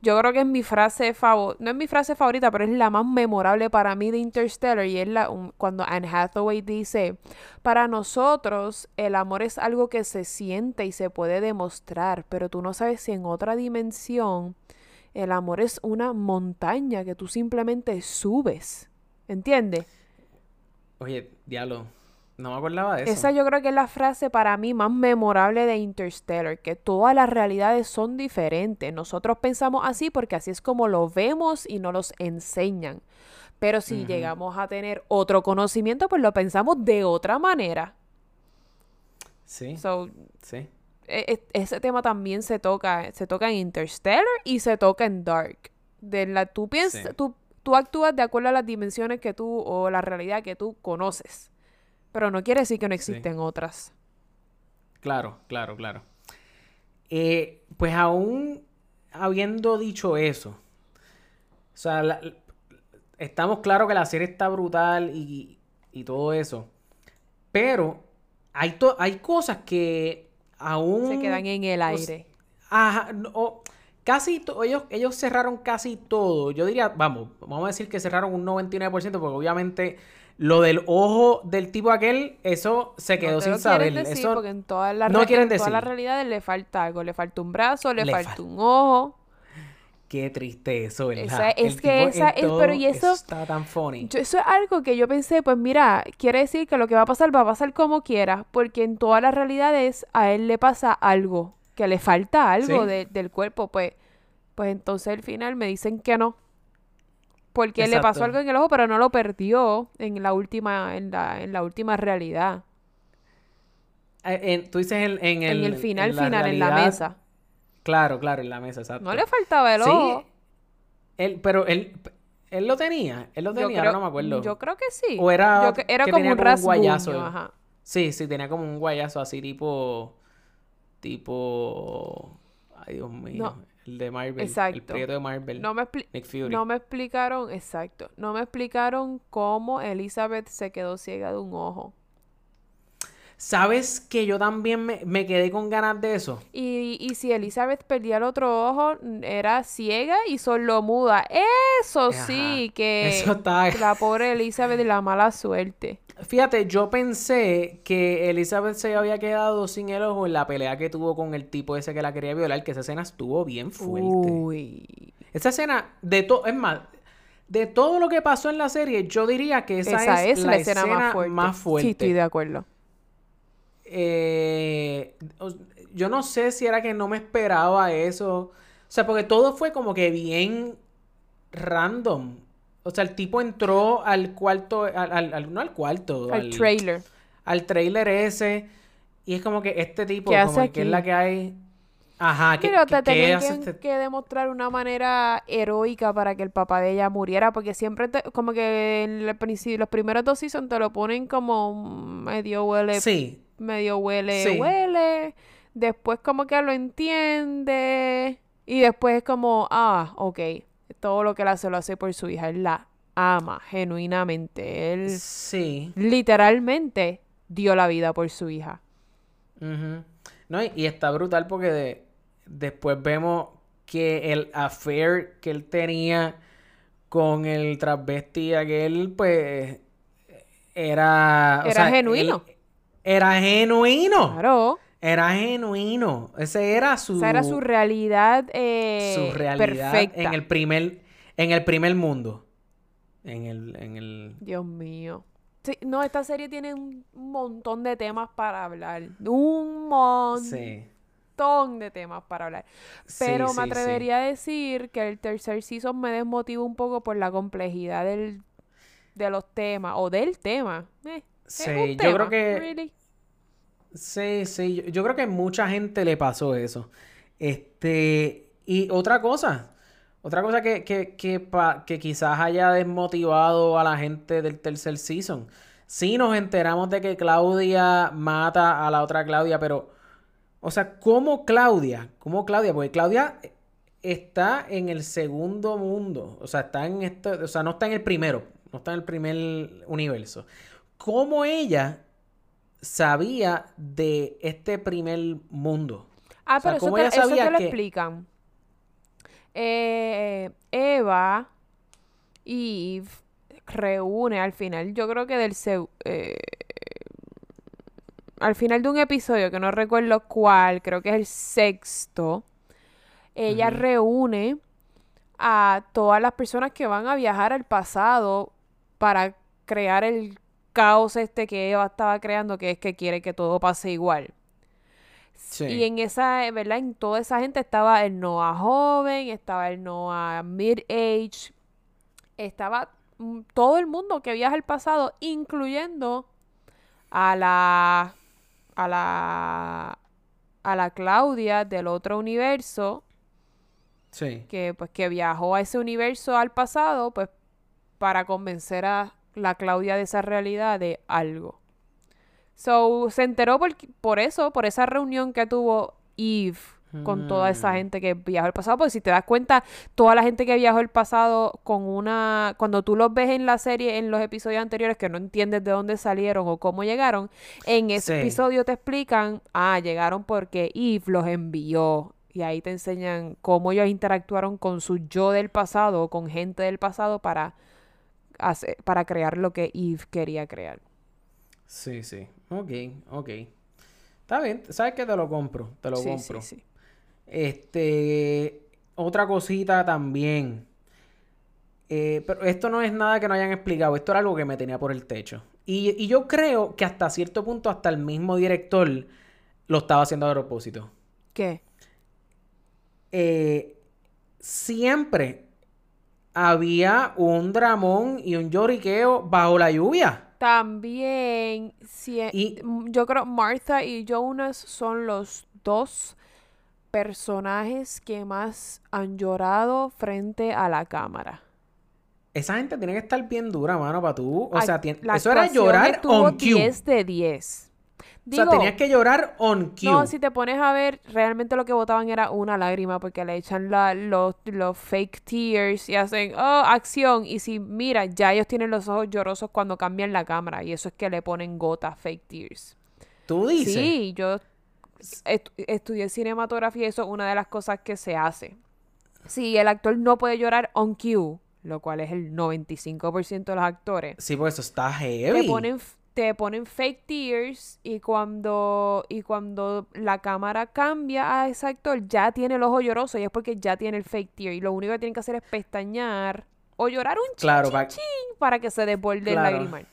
Yo creo que es mi frase favorita, no es mi frase favorita, pero es la más memorable para mí de Interstellar y es la, cuando Anne Hathaway dice, para nosotros el amor es algo que se siente y se puede demostrar, pero tú no sabes si en otra dimensión el amor es una montaña que tú simplemente subes, ¿entiendes? Oye, diablo, no me acordaba de eso. Esa yo creo que es la frase para mí más memorable de Interstellar, que todas las realidades son diferentes. Nosotros pensamos así porque así es como lo vemos y nos los enseñan. Pero si llegamos a tener otro conocimiento, pues lo pensamos de otra manera. Sí, So, sí. e- e- ese tema también se toca, se toca en Interstellar y se toca en Dark. De la, tú piensas, Sí. tú, tú actúas de acuerdo a las dimensiones que tú o la realidad que tú conoces. Pero no quiere decir que no existen otras. Claro, claro, claro. Eh, pues aún habiendo dicho eso, o sea, la- la- estamos claros que la serie está brutal y, y todo eso, pero hay, to- hay cosas que aún... Se quedan en el o aire. Ajá, no, o casi ellos, ellos cerraron casi todo. Yo diría, vamos, vamos a decir que cerraron un 99%, porque obviamente lo del ojo del tipo aquel, eso se quedó No sin saber. decir Eso porque en todas las no re- quieren en todas las decir. realidades le falta algo. Le falta un brazo, le, Le falta fal- un ojo. Qué triste eso, ¿verdad? Esa- es El que esa es- todo, pero y eso- está tan funny. Yo- eso es algo que yo pensé, pues mira, quiere decir que lo que va a pasar va a pasar como quiera, porque en todas las realidades a él le pasa algo, que le falta algo Sí. de- del cuerpo, pues, pues entonces al final me dicen que no. Porque le pasó algo en el ojo, pero no lo perdió en la última, en la, en la última realidad. Eh, en- tú dices en, en el, En el final, la final, en la mesa. Claro, claro, en la mesa, exacto. No le faltaba el Sí, ojo. él, pero él, él lo tenía, él lo tenía, creo, ahora no me acuerdo. yo creo que sí. O era Yo era que como tenía un como un guayazo. ajá. Sí, sí, tenía como un guayazo así tipo. Tipo. Ay, Dios mío. No. El de Marvel. El prieto de Marvel. No me, Nick Fury. no me explicaron, exacto, no me explicaron cómo Elizabeth se quedó ciega de un ojo. ¿Sabes que yo también me, me quedé con ganas de eso? Y, y si Elizabeth perdía el otro ojo, era ciega y solo muda. Eso sí, que Eso está- la pobre Elizabeth y la mala suerte. Fíjate, yo pensé que Elizabeth se había quedado sin el ojo en la pelea que tuvo con el tipo ese que la quería violar, que esa escena estuvo bien fuerte. Uy. Esa escena, de todo, es más, de todo lo que pasó en la serie, yo diría que esa, Esa, es, es la, la escena, más fuerte. más fuerte. Sí, estoy de acuerdo. eh, yo no sé si era que no me esperaba eso. O sea, porque todo fue como que bien random. O sea, el tipo entró al cuarto, al, al- al- no al cuarto, Al trailer. al trailer ese. Y es como que este tipo, ¿Qué como hace que es la aquí? que hay. Ajá, que, Pero que- te tenían que, este- que demostrar una manera heroica para que el papá de ella muriera, porque siempre te- como que en el principio, los primeros dos seasons te lo ponen como medio huele, Sí, medio huele, Sí. huele, después como que lo entiende y después es como, ah, ok, todo lo que él hace lo hace por su hija, él la ama genuinamente, él sí. literalmente dio la vida por su hija. No, y, y está brutal porque de- después vemos que el affair que él tenía con el transvesti aquel, pues, era... o Era sea, genuino. él- era genuino. Claro. Era genuino. Ese era su... Esa era su realidad, eh, su realidad perfecta. en el primer en el primer mundo. En el en el Dios mío. Sí, no, esta serie tiene un montón de temas para hablar. Un montón sí. de temas para hablar. Pero sí, me atrevería a decir que el tercer season me desmotiva un poco por la complejidad del, de los temas o del tema. Eh, Sí, yo creo que- really. Sí, sí, yo, creo que mucha gente le pasó eso. Este, y otra cosa, otra cosa que, que, que, pa- que quizás haya desmotivado a la gente del tercer season. Sí nos enteramos de que Claudia mata a la otra Claudia, pero, o sea, ¿cómo Claudia? ¿Cómo Claudia? Porque Claudia está en el segundo mundo, o sea, está en esto, o sea, no está en el primero, no está en el primer universo. ¿Cómo ella sabía de este primer mundo? Ah, O sea, pero eso ¿cómo te, eso te lo que- explican. Eh, Eva y reúne al final, yo creo que del eh, al final de un episodio que no recuerdo cuál, creo que es el sexto, ella reúne a todas las personas que van a viajar al pasado para crear el caos este que Eva estaba creando, que es que quiere que todo pase igual. Sí. Y en esa, ¿verdad? En toda esa gente estaba el Noah joven, estaba el Noah mid-age, estaba mm, todo el mundo que viaja al pasado, incluyendo a la, a la, a la Claudia del otro universo, Sí. que pues que viajó a ese universo al pasado, pues para convencer a la Claudia de esa realidad de algo. So, se enteró por, por eso, por esa reunión que tuvo Eve con toda esa Mm. gente que viajó al pasado, porque si te das cuenta, toda la gente que viajó al pasado con una, cuando tú los ves en la serie, en los episodios anteriores que no entiendes de dónde salieron o cómo llegaron, en ese Sí. episodio te explican, ah, llegaron porque Eve los envió. Y ahí te enseñan cómo ellos interactuaron con su yo del pasado o con gente del pasado para, hacer, para crear lo que Eve quería crear. Sí, sí. Ok, ok. Está bien, sabes que te lo compro, te lo sí, compro. sí, sí. Este, otra cosita también. Eh, pero esto no es nada que no hayan explicado, esto era algo que me tenía por el techo. Y, y yo creo que hasta cierto punto, hasta el mismo director lo estaba haciendo a propósito. ¿Qué? Eh, siempre había un dramón y un lloriqueo bajo la lluvia. También, si, Y- mm, yo creo Martha y Jonas son los dos personajes que más han llorado frente a la cámara. Esa gente tiene que estar bien dura, mano, para tú. O sea, la eso era llorar on cue. 10 de 10. O sea, tenías que llorar on cue. No, si te pones a ver, realmente lo que votaban era una lágrima porque le echan la- los, los fake tears y hacen, oh, acción. Y si mira, ya ellos tienen los ojos llorosos cuando cambian la cámara y eso es que le ponen gotas fake tears. Tú dices. Sí, yo estu- estudié cinematografía y eso es una de las cosas que se hace. Si el actor no puede llorar on cue, lo cual es el 95% de los actores, Sí, porque eso está te heavy. ponen f- te ponen fake tears y cuando y cuando la cámara cambia a ese actor ya tiene el ojo lloroso y es porque ya tiene el fake tear y lo único que tienen que hacer es pestañear o llorar un chin, Claro, chin, pa- chin para que se desborde Claro. el lagrimal.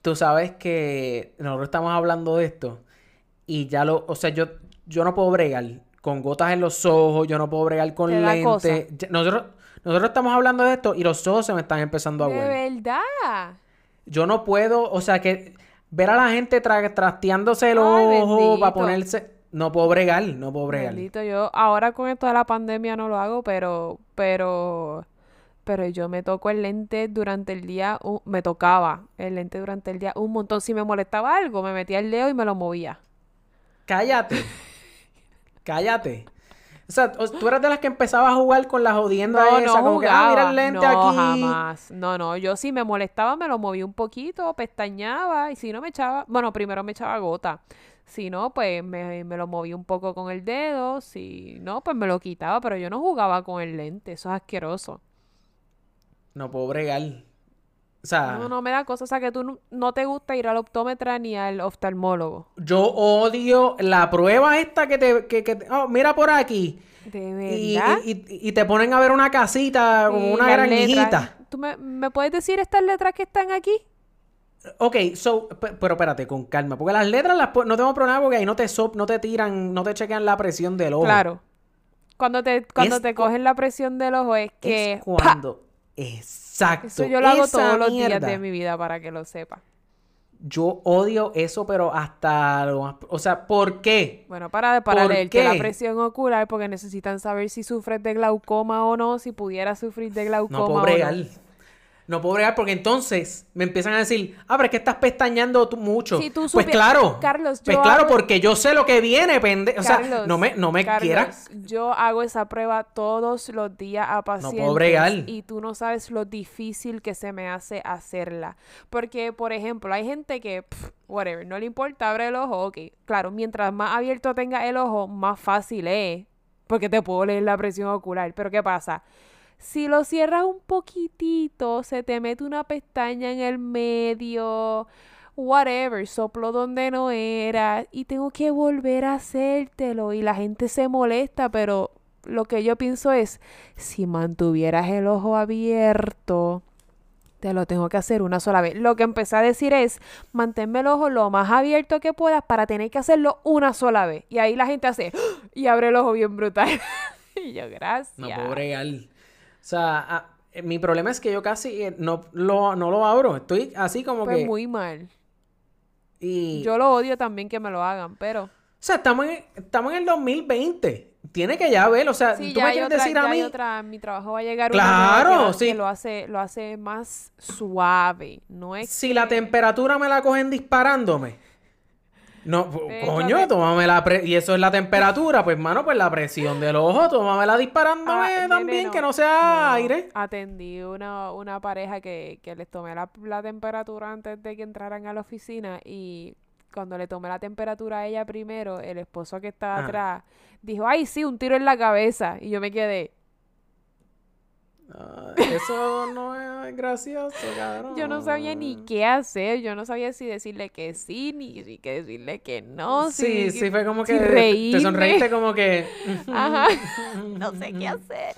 Tú sabes que nosotros estamos hablando de esto y ya lo, o sea, yo, yo no puedo bregar con gotas en los ojos, yo no puedo bregar con lentes. Nosotros, nosotros estamos hablando de esto y los ojos se me están empezando a De hueler. verdad. Yo no puedo, o sea, que ver a la gente tra- trasteándose el Ay, ojo bendito. para ponerse... No puedo bregar, no puedo bregar. Bendito yo. Ahora con esto de la pandemia no lo hago, pero, pero, pero yo me toco el lente durante el día, me tocaba el lente durante el día un montón. Si me molestaba algo, me metía el dedo y me lo movía. Cállate. Cállate. O sea, tú eras de las que empezaba a jugar con la jodienda No, esa, no como que, ah, mira jugaba. el lente no, aquí. jamás. No, no, yo si me molestaba me lo movía un poquito, pestañaba y si no me echaba, bueno, primero me echaba gota. Si no, pues me, me lo moví un poco con el dedo. Si no, pues me lo quitaba. Pero yo no jugaba con el lente. Eso es asqueroso. No puedo bregar. O sea, No, no me da cosa. O sea, que tú no, no te gusta ir al optómetra ni al oftalmólogo. yo odio la prueba esta que te... Que, que oh, mira por aquí. De Y, verdad. y- y- y te ponen a ver una casita Y una granjita. ¿Tú me, me puedes decir estas letras que están aquí? Ok, so, pe- pero espérate, con calma. Porque las letras las no tengo problema porque ahí no te sop, no te tiran, no te chequean la presión del ojo. Claro. Cuando te, cuando Es te cogen la presión del ojo es que... Es ¡pa! Exacto. Eso yo lo hago esa todos los días de mi vida para que lo sepa. Yo odio eso, pero hasta lo más. O sea, ¿por qué? Bueno, para, para ¿Por leerte la presión ocular porque necesitan saber si sufres de glaucoma o no, si pudiera sufrir de glaucoma o no. No puedo bregar porque entonces me empiezan a decir, ah, pero es que estás pestañeando tú mucho. Si tú pues claro. Carlos, Pues yo claro, hago- porque yo sé lo que viene, pendejo. O sea, Carlos, no me, no me Carlos, quieras. Yo hago esa prueba todos los días a pacientes. bregar. Y tú no sabes lo difícil que se me hace hacerla. Porque, por ejemplo, hay gente que, pff, whatever, no le importa, abre el ojo, ok. Claro, mientras más abierto tenga el ojo, más fácil es. Porque te puedo leer la presión ocular. Pero ¿qué pasa? Si lo cierras un poquitito, se te mete una pestaña en el medio, whatever, soplo donde no era y tengo que volver a hacértelo y la gente se molesta, pero lo que yo pienso es, si mantuvieras el ojo abierto, te lo tengo que hacer una sola vez. Lo que empecé a decir es, manténme el ojo lo más abierto que puedas para tener que hacerlo una sola vez. Y ahí la gente hace, y abre el ojo bien brutal. y yo, gracias. No puedo bregar. O sea, ah, eh, mi problema es que yo casi eh, no lo, no lo abro. Estoy así como Pues que. muy mal. y... Yo lo odio también que me lo hagan, pero... O sea, estamos en, estamos en el 2020. Tiene que ya ver, o sea, Sí, tú me quieres otra, decir a mí. otra, mi trabajo va a llegar Claro, una nueva que, sí. que lo hace, lo hace más suave, no es Si la temperatura me la cogen disparándome. No, Eh, coño, tómame la pre- y eso es la temperatura, pues mano, pues la presión del ojo, tómamela disparándome Ah, también, que no sea No, aire. Atendí una, una pareja que, que les tomé la, la temperatura antes de que entraran a la oficina y cuando le tomé la temperatura a ella primero, el esposo que estaba Ajá. atrás dijo, ay, sí, un tiro en la cabeza. Y yo me quedé, Eso no es gracioso, cabrón. yo no sabía ni qué hacer, yo no sabía si decirle que sí, ni si que decirle que no. Sí, si- sí, fue como si que te reírme. sonreíste como que... Ajá. no sé qué hacer.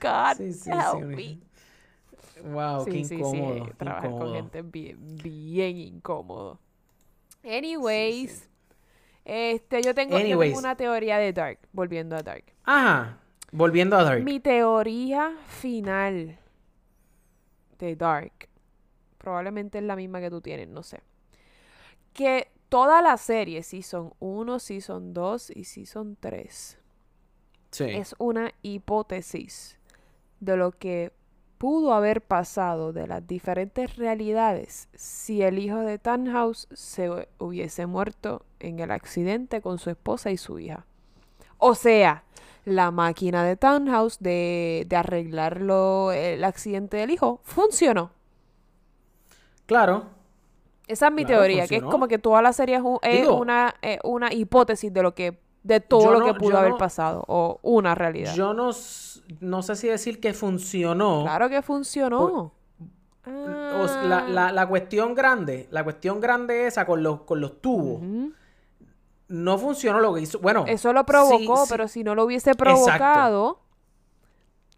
God, Sí, sí, help sí. me. Wow, qué incómodo. trabajar con gente bien, bien incómodo. Anyways, este, yo tengo, yo tengo Anyways. una teoría de Dark, volviendo a Dark. Ajá, volviendo a Dark. Mi teoría final de Dark, probablemente es la misma que tú tienes, no sé. Que toda la serie, Season 1, Season 2 y Season 3, Sí. es una hipótesis de lo que pudo haber pasado de las diferentes realidades si el hijo de Tannhaus se hubiese muerto en el accidente con su esposa y su hija. O sea, la máquina de Tannhaus de, de arreglarlo el accidente del hijo funcionó. Claro. Esa es mi Claro, teoría, que es como que toda la serie es, un- es Digo- una, eh, una hipótesis de lo que de todo lo no- que pudo haber no- pasado o una realidad. Yo no, no sé si decir que funcionó. Claro que funcionó. S- la, la- la cuestión grande, la cuestión grande esa con los, con los tubos. No funcionó lo que hizo. Bueno, Eso lo provocó, sí, sí. pero si no lo hubiese provocado,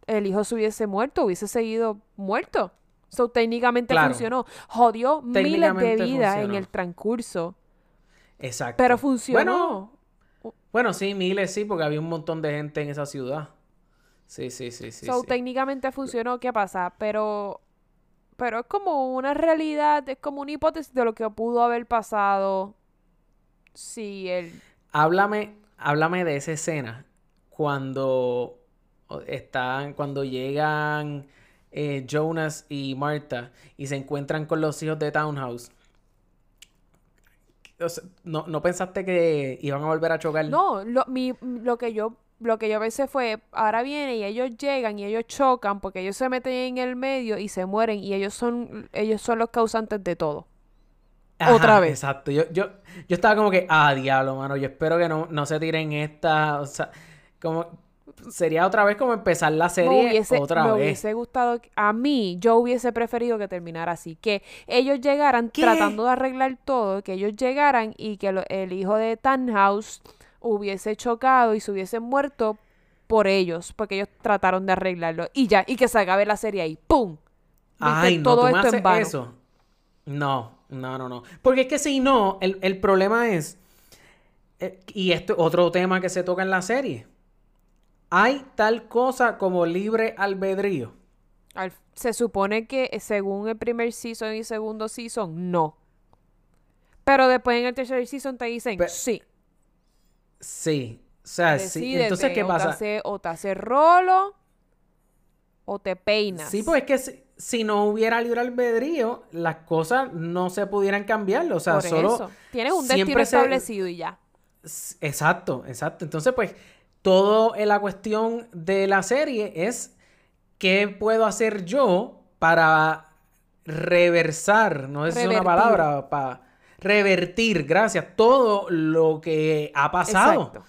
el hijo se hubiese muerto, hubiese seguido muerto. So, técnicamente Claro. funcionó. Jodió miles de vidas en el transcurso, Exacto. pero funcionó. Bueno, bueno, sí, miles sí, porque había un montón de gente en esa ciudad. Sí, sí, sí, sí. so, sí. técnicamente funcionó. ¿Qué pasa? Pero, pero es como una realidad, es como una hipótesis de lo que pudo haber pasado si el... Háblame, háblame de esa escena cuando están, cuando llegan eh, Jonas y Marta y se encuentran con los hijos de Townhouse. O sea, ¿no, ¿No pensaste que iban a volver a chocar? No, lo, mi, lo que yo lo que yo pensé fue, ahora viene y ellos llegan y ellos chocan porque ellos se meten en el medio y se mueren y ellos son ellos son los causantes de todo. Ajá, Otra vez. Exacto. Yo, yo, yo estaba como que, ah, diablo, mano. Yo espero que no, no se tiren esta. O sea, como. Sería otra vez como empezar la Me serie hubiese, otra me vez. hubiese gustado, a mí, yo hubiese preferido que terminara así, que ellos llegaran ¿Qué? tratando de arreglar todo, que ellos llegaran y que lo- el hijo de Tannhaus hubiese chocado y se hubiese muerto por ellos, porque ellos trataron de arreglarlo y ya, y que se acabe la serie ahí, ¡pum! Ay, no, todo tú me esto haces en vano. eso. No, no, no, no. Porque es que si no, el, el problema es. eh, y esto es otro tema que se toca en la serie. Hay tal cosa como libre albedrío. Al- se supone que eh, según el primer season y segundo season, no. Pero después en el tercer season te dicen, Pe- sí. Sí. O sea, sí. Entonces, ¿qué o pasa? Te hace, o te hace rolo o te peinas. Sí, pues es que si, si no hubiera libre albedrío, las cosas no se pudieran cambiar. O sea, Por solo. eso. Tienes un destino se- establecido y ya. Exacto, exacto. Entonces, pues, todo en la cuestión de la serie es qué puedo hacer yo para reversar, no es una palabra, para revertir, gracias, todo lo que ha pasado. Exacto.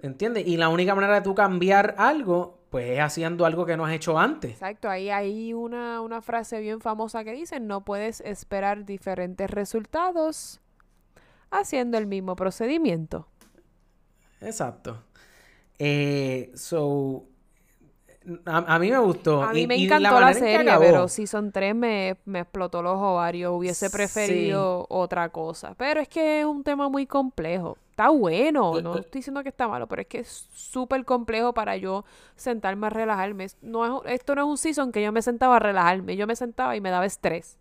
¿Entiendes? Y la única manera de tú cambiar algo, pues es haciendo algo que no has hecho antes. Exacto. Ahí hay una, una frase bien famosa que dice, no puedes esperar diferentes resultados haciendo el mismo procedimiento. Exacto. Eh, so, a, a mí me gustó. A mí Y- me y encantó la, serie, acabó- pero Season 3 me, me explotó los ovarios. Hubiese Sí. preferido otra cosa. Pero es que es un tema muy complejo. Está bueno, L- no l- estoy diciendo que está malo, pero es que es súper complejo para yo sentarme a relajarme. No es, esto no es un season que yo me sentaba a relajarme. Yo me sentaba y me daba estrés.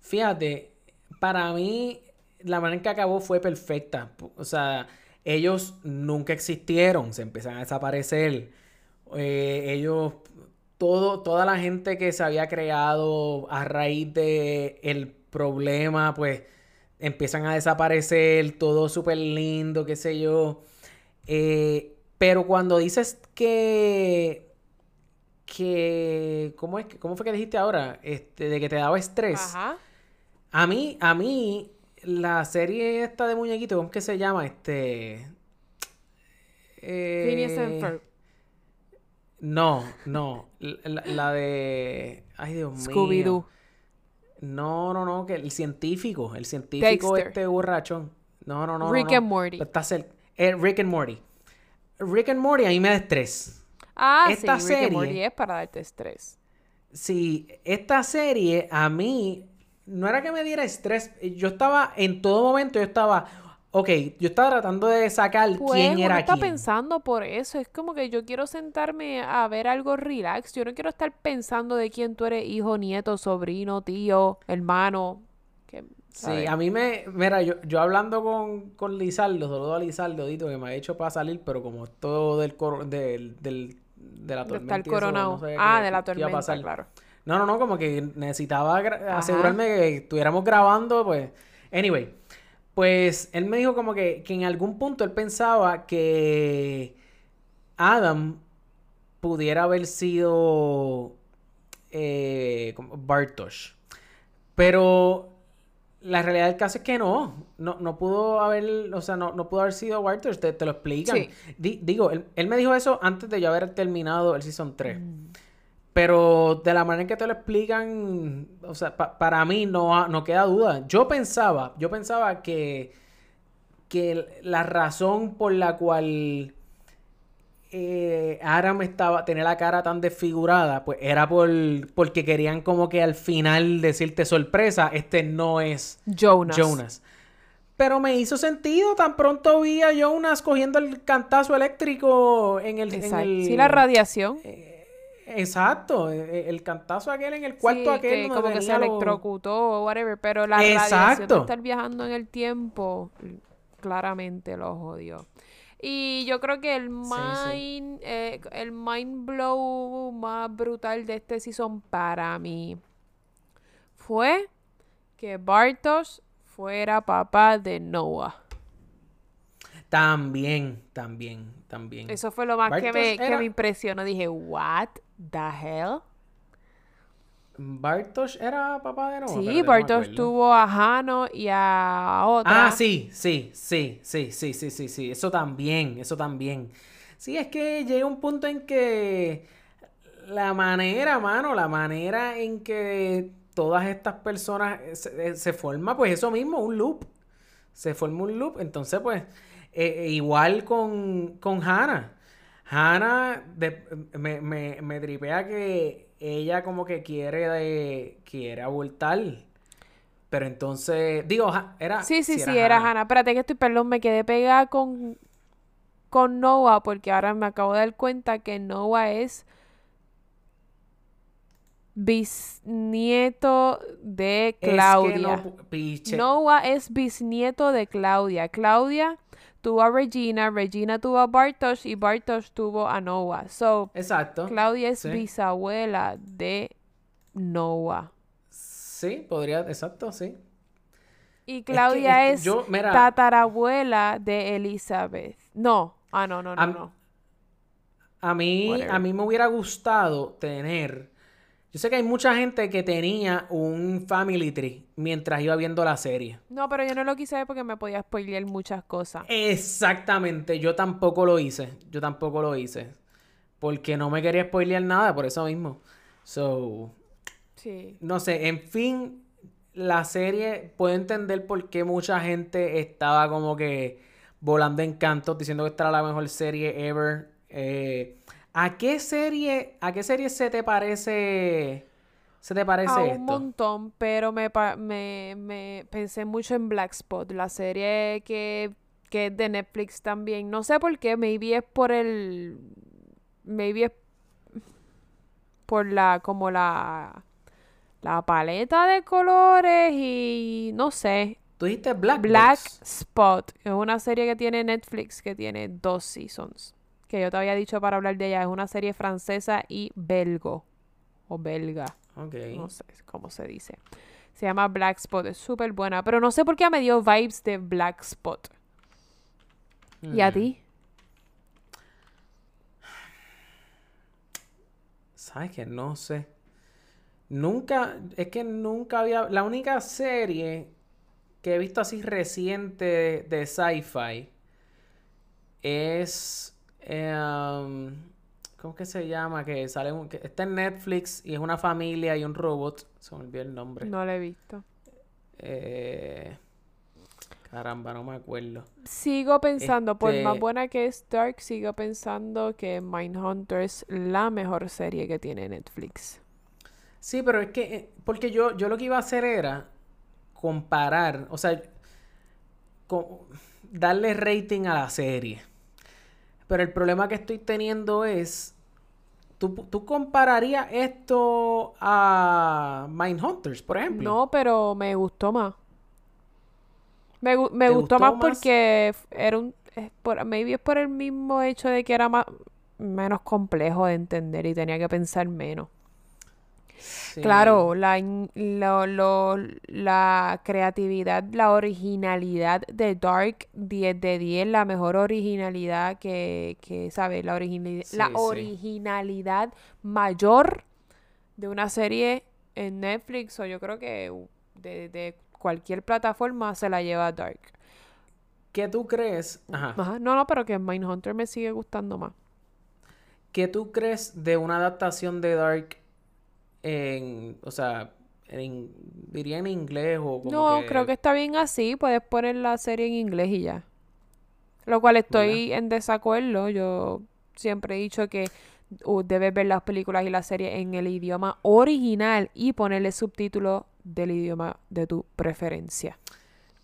Fíjate, para mí la manera en que acabó fue perfecta. O sea, ellos nunca existieron, se empiezan a desaparecer. Eh, ellos, todo, toda la gente que se había creado a raíz de el problema, pues empiezan a desaparecer, todo súper lindo, qué sé yo. Eh, pero cuando dices que que ¿cómo es que- cómo fue que dijiste ahora? Este, de que te daba estrés. Ajá. A mí, a mí, la serie esta de muñequitos, ¿cómo es que se llama? Este. Phineas and Eh, Ferb. No, no. La, la de. Ay, Dios mío. Scooby-Doo. No, no, no, que el científico, el científico Dexter. este borrachón. No, no, no. Rick no. and Morty. Está eh, Rick and Morty. Rick and Morty a mí me da estrés. Ah, esta sí, Rick and Morty es para darte estrés. Sí, esta serie a mí no era que me diera estrés. Yo estaba, en todo momento, yo estaba, ok, yo estaba tratando de sacar Pues quién era está quién. pensando por eso. Es como que yo quiero sentarme a ver algo relax. Yo no quiero estar pensando de quién tú eres hijo, nieto, sobrino, tío, hermano. Que, Sí, a mí me, mira, yo, yo hablando con, con Lizardo, saludo a Lizardo, Dito, que me ha hecho para salir, pero como esto del, cor- del, del- de la de tormenta. estar y eso, coronado. no sabía ah, qué- de la tormenta, pasar. claro. No, no, no, como que necesitaba Ajá. asegurarme que estuviéramos grabando, pues. Anyway, pues él me dijo como que, que en algún punto él pensaba que Adam pudiera haber sido eh, como Bartosz. Pero la realidad del caso es que no. No, no pudo haber, o sea, no, no pudo haber sido Bartosz, te, te lo explican. Sí. Di- digo, él, él me dijo eso antes de yo haber terminado el Season 3. Pero de la manera en que te lo explican, o sea, pa- para mí no, no queda duda. Yo pensaba, yo pensaba que, que la razón por la cual eh, Aram estaba, tenía la cara tan desfigurada, pues era por, porque querían como que al final decirte sorpresa, este no es Jonas. Jonas. Pero me hizo sentido, tan pronto vi a Jonas cogiendo el cantazo eléctrico en el... en Exacto. el- Sí, la radiación. Exacto, e- el cantazo aquel en el cuarto Sí, aquel que como que se electrocutó o whatever, pero la radiación Exacto. de estar viajando en el tiempo claramente lo jodió. Y yo creo que el Sí, sí. mind, eh, el mind blow más brutal de este season para mí fue que Bartosz fuera papá de Noah. También, también, también. Eso fue lo más que me, que me impresionó. Dije, what the hell? Bartosz era papá de. Sí, Espérate, no tuvo a Hano y a otra. Ah, sí, sí, sí, sí, sí, sí, sí, sí. Eso también, eso también. Sí, es que llega un punto en que la manera, mano, la manera en que todas estas personas eh, se, eh, se forma, pues eso mismo, un loop. Se forma un loop. Entonces, pues, eh, igual con, con Hannah. Hannah de- me, me, me tripea que ella como que quiere de, quiere abortar. Pero entonces, digo, era... Sí, sí, si sí, era Hannah. Hannah. Espérate que estoy, perdón, me quedé pegada con, con Noah porque ahora me acabo de dar cuenta que Noah es bisnieto de Es que Claudia. no. Noah es bisnieto de Claudia. Claudia tuvo a Regina, Regina tuvo a Bartosz y Bartosz tuvo a Noah. So, Exacto. Claudia es Sí. bisabuela de Noah. Sí, podría, exacto, sí. Y Claudia es es, que yo- mira- tatarabuela de Elizabeth. No. Ah, no, no, no. A mí, Whatever. a mí me hubiera gustado tener. Yo sé que hay mucha gente que tenía un family tree mientras iba viendo la serie. No, pero yo no lo quise ver porque me podía spoilear muchas cosas. Exactamente, yo tampoco lo hice. Yo tampoco lo hice. Porque no me quería spoilear nada, por eso mismo. So, Sí. no sé, en fin, la serie, puedo entender por qué mucha gente estaba como que volando en cantos diciendo que esta era la mejor serie ever. Eh, ¿a qué serie, a qué serie se te parece, se te parece A un esto? montón, pero me, me, me pensé mucho en Black Spot, la serie que, que es de Netflix también. No sé por qué, maybe es por el... Maybe es por la, como la, la paleta de colores y no sé. Tú dijiste Black Black. Spot es una serie que tiene Netflix que tiene dos seasons. Que yo te había dicho para hablar de ella. Es una serie francesa y belgo. O belga. Ok. No sé cómo se dice. Se llama Black Spot. Es súper buena. Pero no sé por qué me dio vibes de Black Spot. ¿Y a Mm. ti? ¿Sabes qué? No sé. Nunca, es que nunca había, la única serie que he visto así reciente de, de sci-fi es, em, ¿cómo que se llama? Que sale, un- que está en Netflix y es una familia y un robot, se me olvidó el nombre. No la he visto. Eh, caramba, no me acuerdo. Sigo pensando, por más Este- buena que es Dark, sigo pensando que Mindhunter es la mejor serie que tiene Netflix. Sí, pero es que, eh, porque yo, yo lo que iba a hacer era comparar, o sea, darle rating a la serie. Pero el problema que estoy teniendo es, ¿tú, tú compararías esto a Mindhunters, por ejemplo? No, pero me gustó más. Me, me ¿Te gustó, gustó más más? porque era un... es por, maybe es por el mismo hecho de que era más, menos complejo de entender y tenía que pensar menos. Sí. Claro, la, in- lo- lo- la creatividad, la originalidad de Dark 10 de 10, la mejor originalidad que, que ¿sabes? La, originalidad Sí, la sí. originalidad mayor de una serie en Netflix o yo creo que de, de cualquier plataforma se la lleva Dark. ¿Qué tú crees? Ajá. Ajá, No, no, pero que Mindhunter me sigue gustando más. ¿Qué tú crees de una adaptación de Dark en, o sea, en, diría en inglés o como No, creo que está bien así. Puedes poner la serie en inglés y ya. Lo cual estoy en desacuerdo. Yo siempre he dicho que uh, debes ver las películas y las series en el idioma original y ponerle subtítulos del idioma de tu preferencia.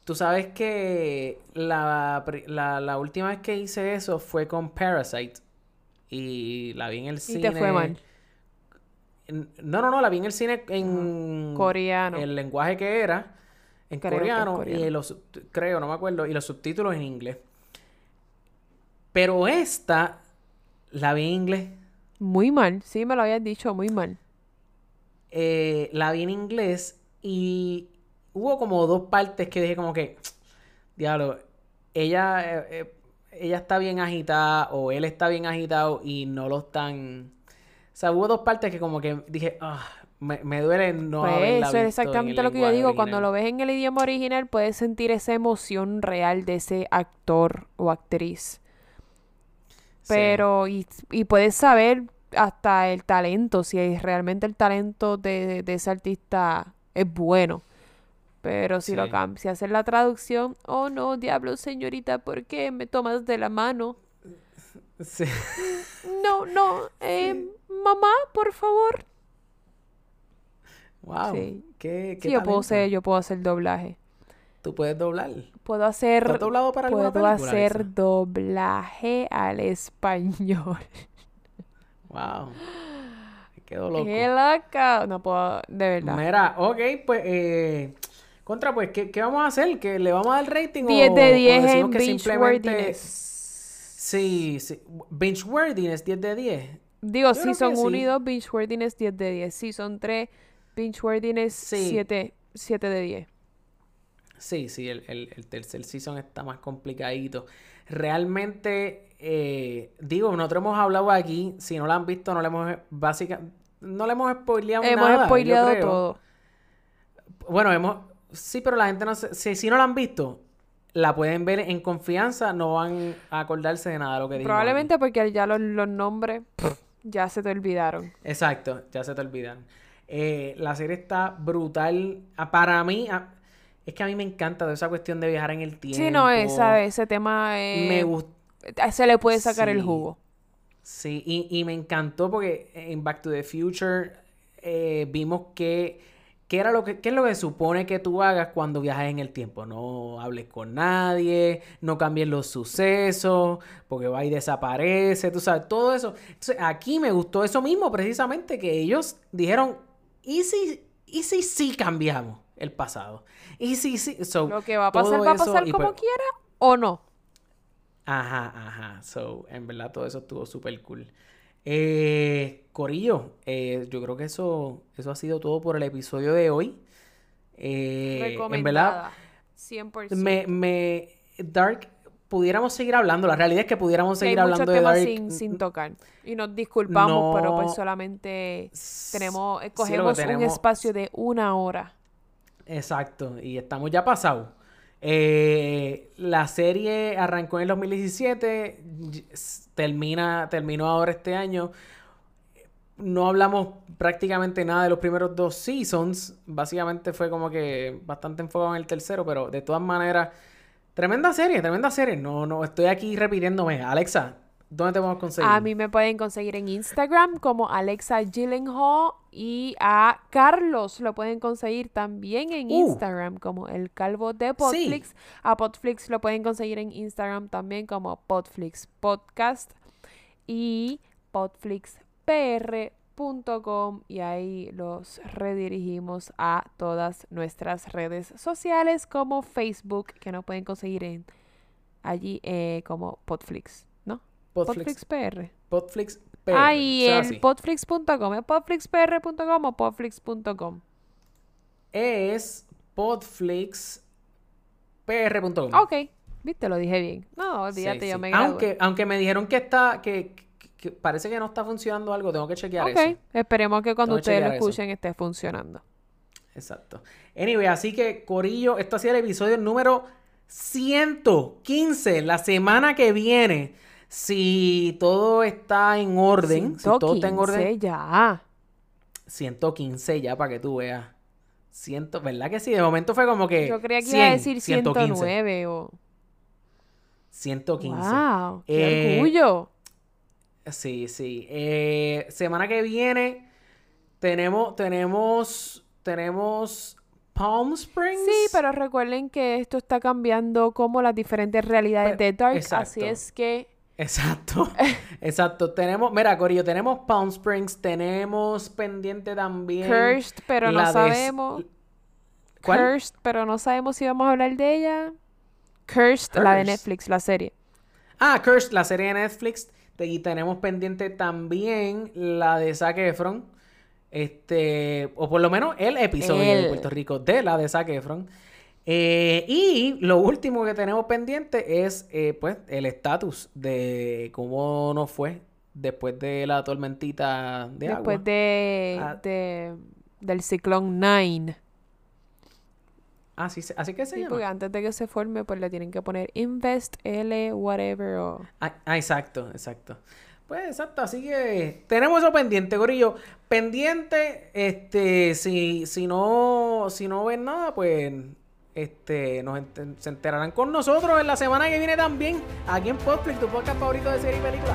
Tú sabes que la, la, la última vez que hice eso fue con Parasite. Y la vi en el Y cine. te fue mal. No, no, no, la vi en el cine en Coreano. El lenguaje que era. En Creo coreano, coreano. Y los, creo, no me acuerdo. Y los subtítulos en inglés. Pero esta la vi en inglés. Muy mal. Sí, me lo habías dicho, muy mal. eh, la vi en inglés y hubo como dos partes que dije como que, diablo, ella, eh, eh, ella está bien agitada o él está bien agitado y no lo están... O sea, hubo dos partes que como que dije, ah, me, me duele no Pues haberla eso es exactamente lo que yo digo. Cuando lo ves en el idioma original, puedes sentir esa emoción real de ese actor o actriz. Sí. Pero, y, y puedes saber hasta el talento, si es realmente el talento de, de ese artista es bueno. Pero si lo Sí. cam- si haces la traducción, oh no, diablo, señorita, ¿por qué me tomas de la mano? Sí. No, no, eh, mamá, por favor. Wow. Sí. ¿Qué, qué Sí, yo puedo hacer, yo puedo hacer doblaje. Tú puedes doblar. Puedo hacer, ¿Tú has doblado para puedo película, hacer doblaje al español. Wow. Quedó loco. ¡Qué loca! No puedo, de verdad. Mira, ok, pues, eh, contra, pues, ¿qué, qué vamos a hacer? ¿Que le vamos a dar rating 10 o, de o 10 decimos en que simplemente... Sí, sí. Binge worthiness, 10 de 10. Digo, Season que 1 sí. y 2, binge worthiness 10 de 10. Season 3, binge worthiness Sí. 7, 7 de 10. Sí, sí, el, el, el tercer season está más complicadito. Realmente, eh, digo, nosotros hemos hablado aquí, si no la han visto, no le hemos, básica, no le hemos spoileado Hemos nada, yo spoileado todo. Bueno, hemos, sí, pero la gente no se, si, si no la han visto, la pueden ver en confianza, no van a acordarse de nada de lo que aquí. Probablemente porque ya los, los nombres pff, ya se te olvidaron. Exacto, ya se te olvidan. Eh, la serie está brutal. Ah, Para mí, ah, es que a mí me encanta toda esa cuestión de viajar en el tiempo. Sí, no, esa, ese tema eh, Me gusta. se le puede sacar el jugo. Sí, y, y me encantó porque en Back to the Future eh, vimos que, que era lo que, qué es lo que supone que tú hagas cuando viajas en el tiempo. No hables con nadie, no cambies los sucesos, porque va y desaparece, tú sabes, todo eso. Entonces, aquí me gustó eso mismo, precisamente, que ellos dijeron, ¿y si, y si sí cambiamos el pasado? ¿Y si sí? So, Lo que va a pasar va a pasar como pues- quiera o no. Ajá, ajá. So, en verdad todo eso estuvo súper cool. Eh, Corillo, eh, yo creo que eso, eso ha sido todo por el episodio de hoy. Eh, en verdad, Recomendada. 100%. me, me, Dark, pudiéramos seguir hablando. La realidad es que pudiéramos hay seguir hablando de Dark. sin, sin tocar. Y nos disculpamos, pero pues solamente tenemos, Sí, cogemos un tenemos- espacio de una hora. Exacto, y estamos ya pasados. Eh, la serie arrancó en el 2017, y- s- termina, terminó ahora este año. No hablamos prácticamente nada de los primeros dos seasons. Básicamente fue como que bastante enfocado en el tercero, pero de todas maneras, tremenda serie, tremenda serie. No, no, estoy aquí repitiéndome. Alexa, ¿dónde te podemos conseguir? A mí me pueden conseguir en Instagram como Alexa Gyllenhaal y a Carlos lo pueden conseguir también en Uh. Instagram como el calvo de Podflix. A Podflix lo pueden conseguir en Instagram también como Podflix Podcast y podflixpr.com y ahí los redirigimos a todas nuestras redes sociales como Facebook que nos pueden conseguir en allí eh, como Podflix, ¿no? Podflix, Podflix PR. Podflix PR, Ah, y así. podflix.com. ¿Es podflixpr.com o podflix.com? es podflixpr.com. Ok, viste, lo dije bien. No, olvídate, Sí, yo sí. me gradué. Aunque, aunque me dijeron que está, que, que- que parece que no está funcionando algo, tengo que chequear Ok, eso. esperemos que cuando Tengo ustedes lo eso. escuchen esté funcionando. Exacto. Anyway, así que, Corillo, esto ha sido el episodio número 115. La semana que viene, si todo está en orden, si todo está en 115 orden, ya. 115 ya para que tú veas. Ciento, ¿verdad que sí? De momento fue como que. Yo creía que 100, iba a decir 115. 109 o... 115. ¡Wow! ¡Qué Eh, orgullo! Sí, sí. Eh, semana que viene tenemos, tenemos, tenemos Palm Springs. Sí, pero recuerden que esto está cambiando como las diferentes realidades Pero- de Dark. exacto. Así es que Exacto, exacto. Tenemos, mira, Corillo, tenemos Palm Springs, tenemos pendiente también. Cursed, pero no de- sabemos. ¿Cuál? Cursed, pero no sabemos si vamos a hablar de ella. Cursed, la de. Netflix, la serie. Ah, Cursed, la serie de Netflix. Y tenemos pendiente también la de Zac Efron. Este, o por lo menos el episodio de El. Puerto Rico de la de Zac Efron. Eh, y lo último que tenemos pendiente es, eh, pues, el estatus de cómo nos fue después de la tormentita de Después agua. de, Ah. de del ciclón Nine. Ah, sí, se- así que se Sí, llama. porque antes de que se forme, pues le tienen que poner Invest L, whatever. O... Ah, ah, exacto, exacto. Pues exacto, así que tenemos eso pendiente, Gorillo. Pendiente, este, si, si no, si no ven nada, pues este, nos se enterarán con nosotros en la semana que viene también, aquí en Podflix, tu podcast favorito de serie y película.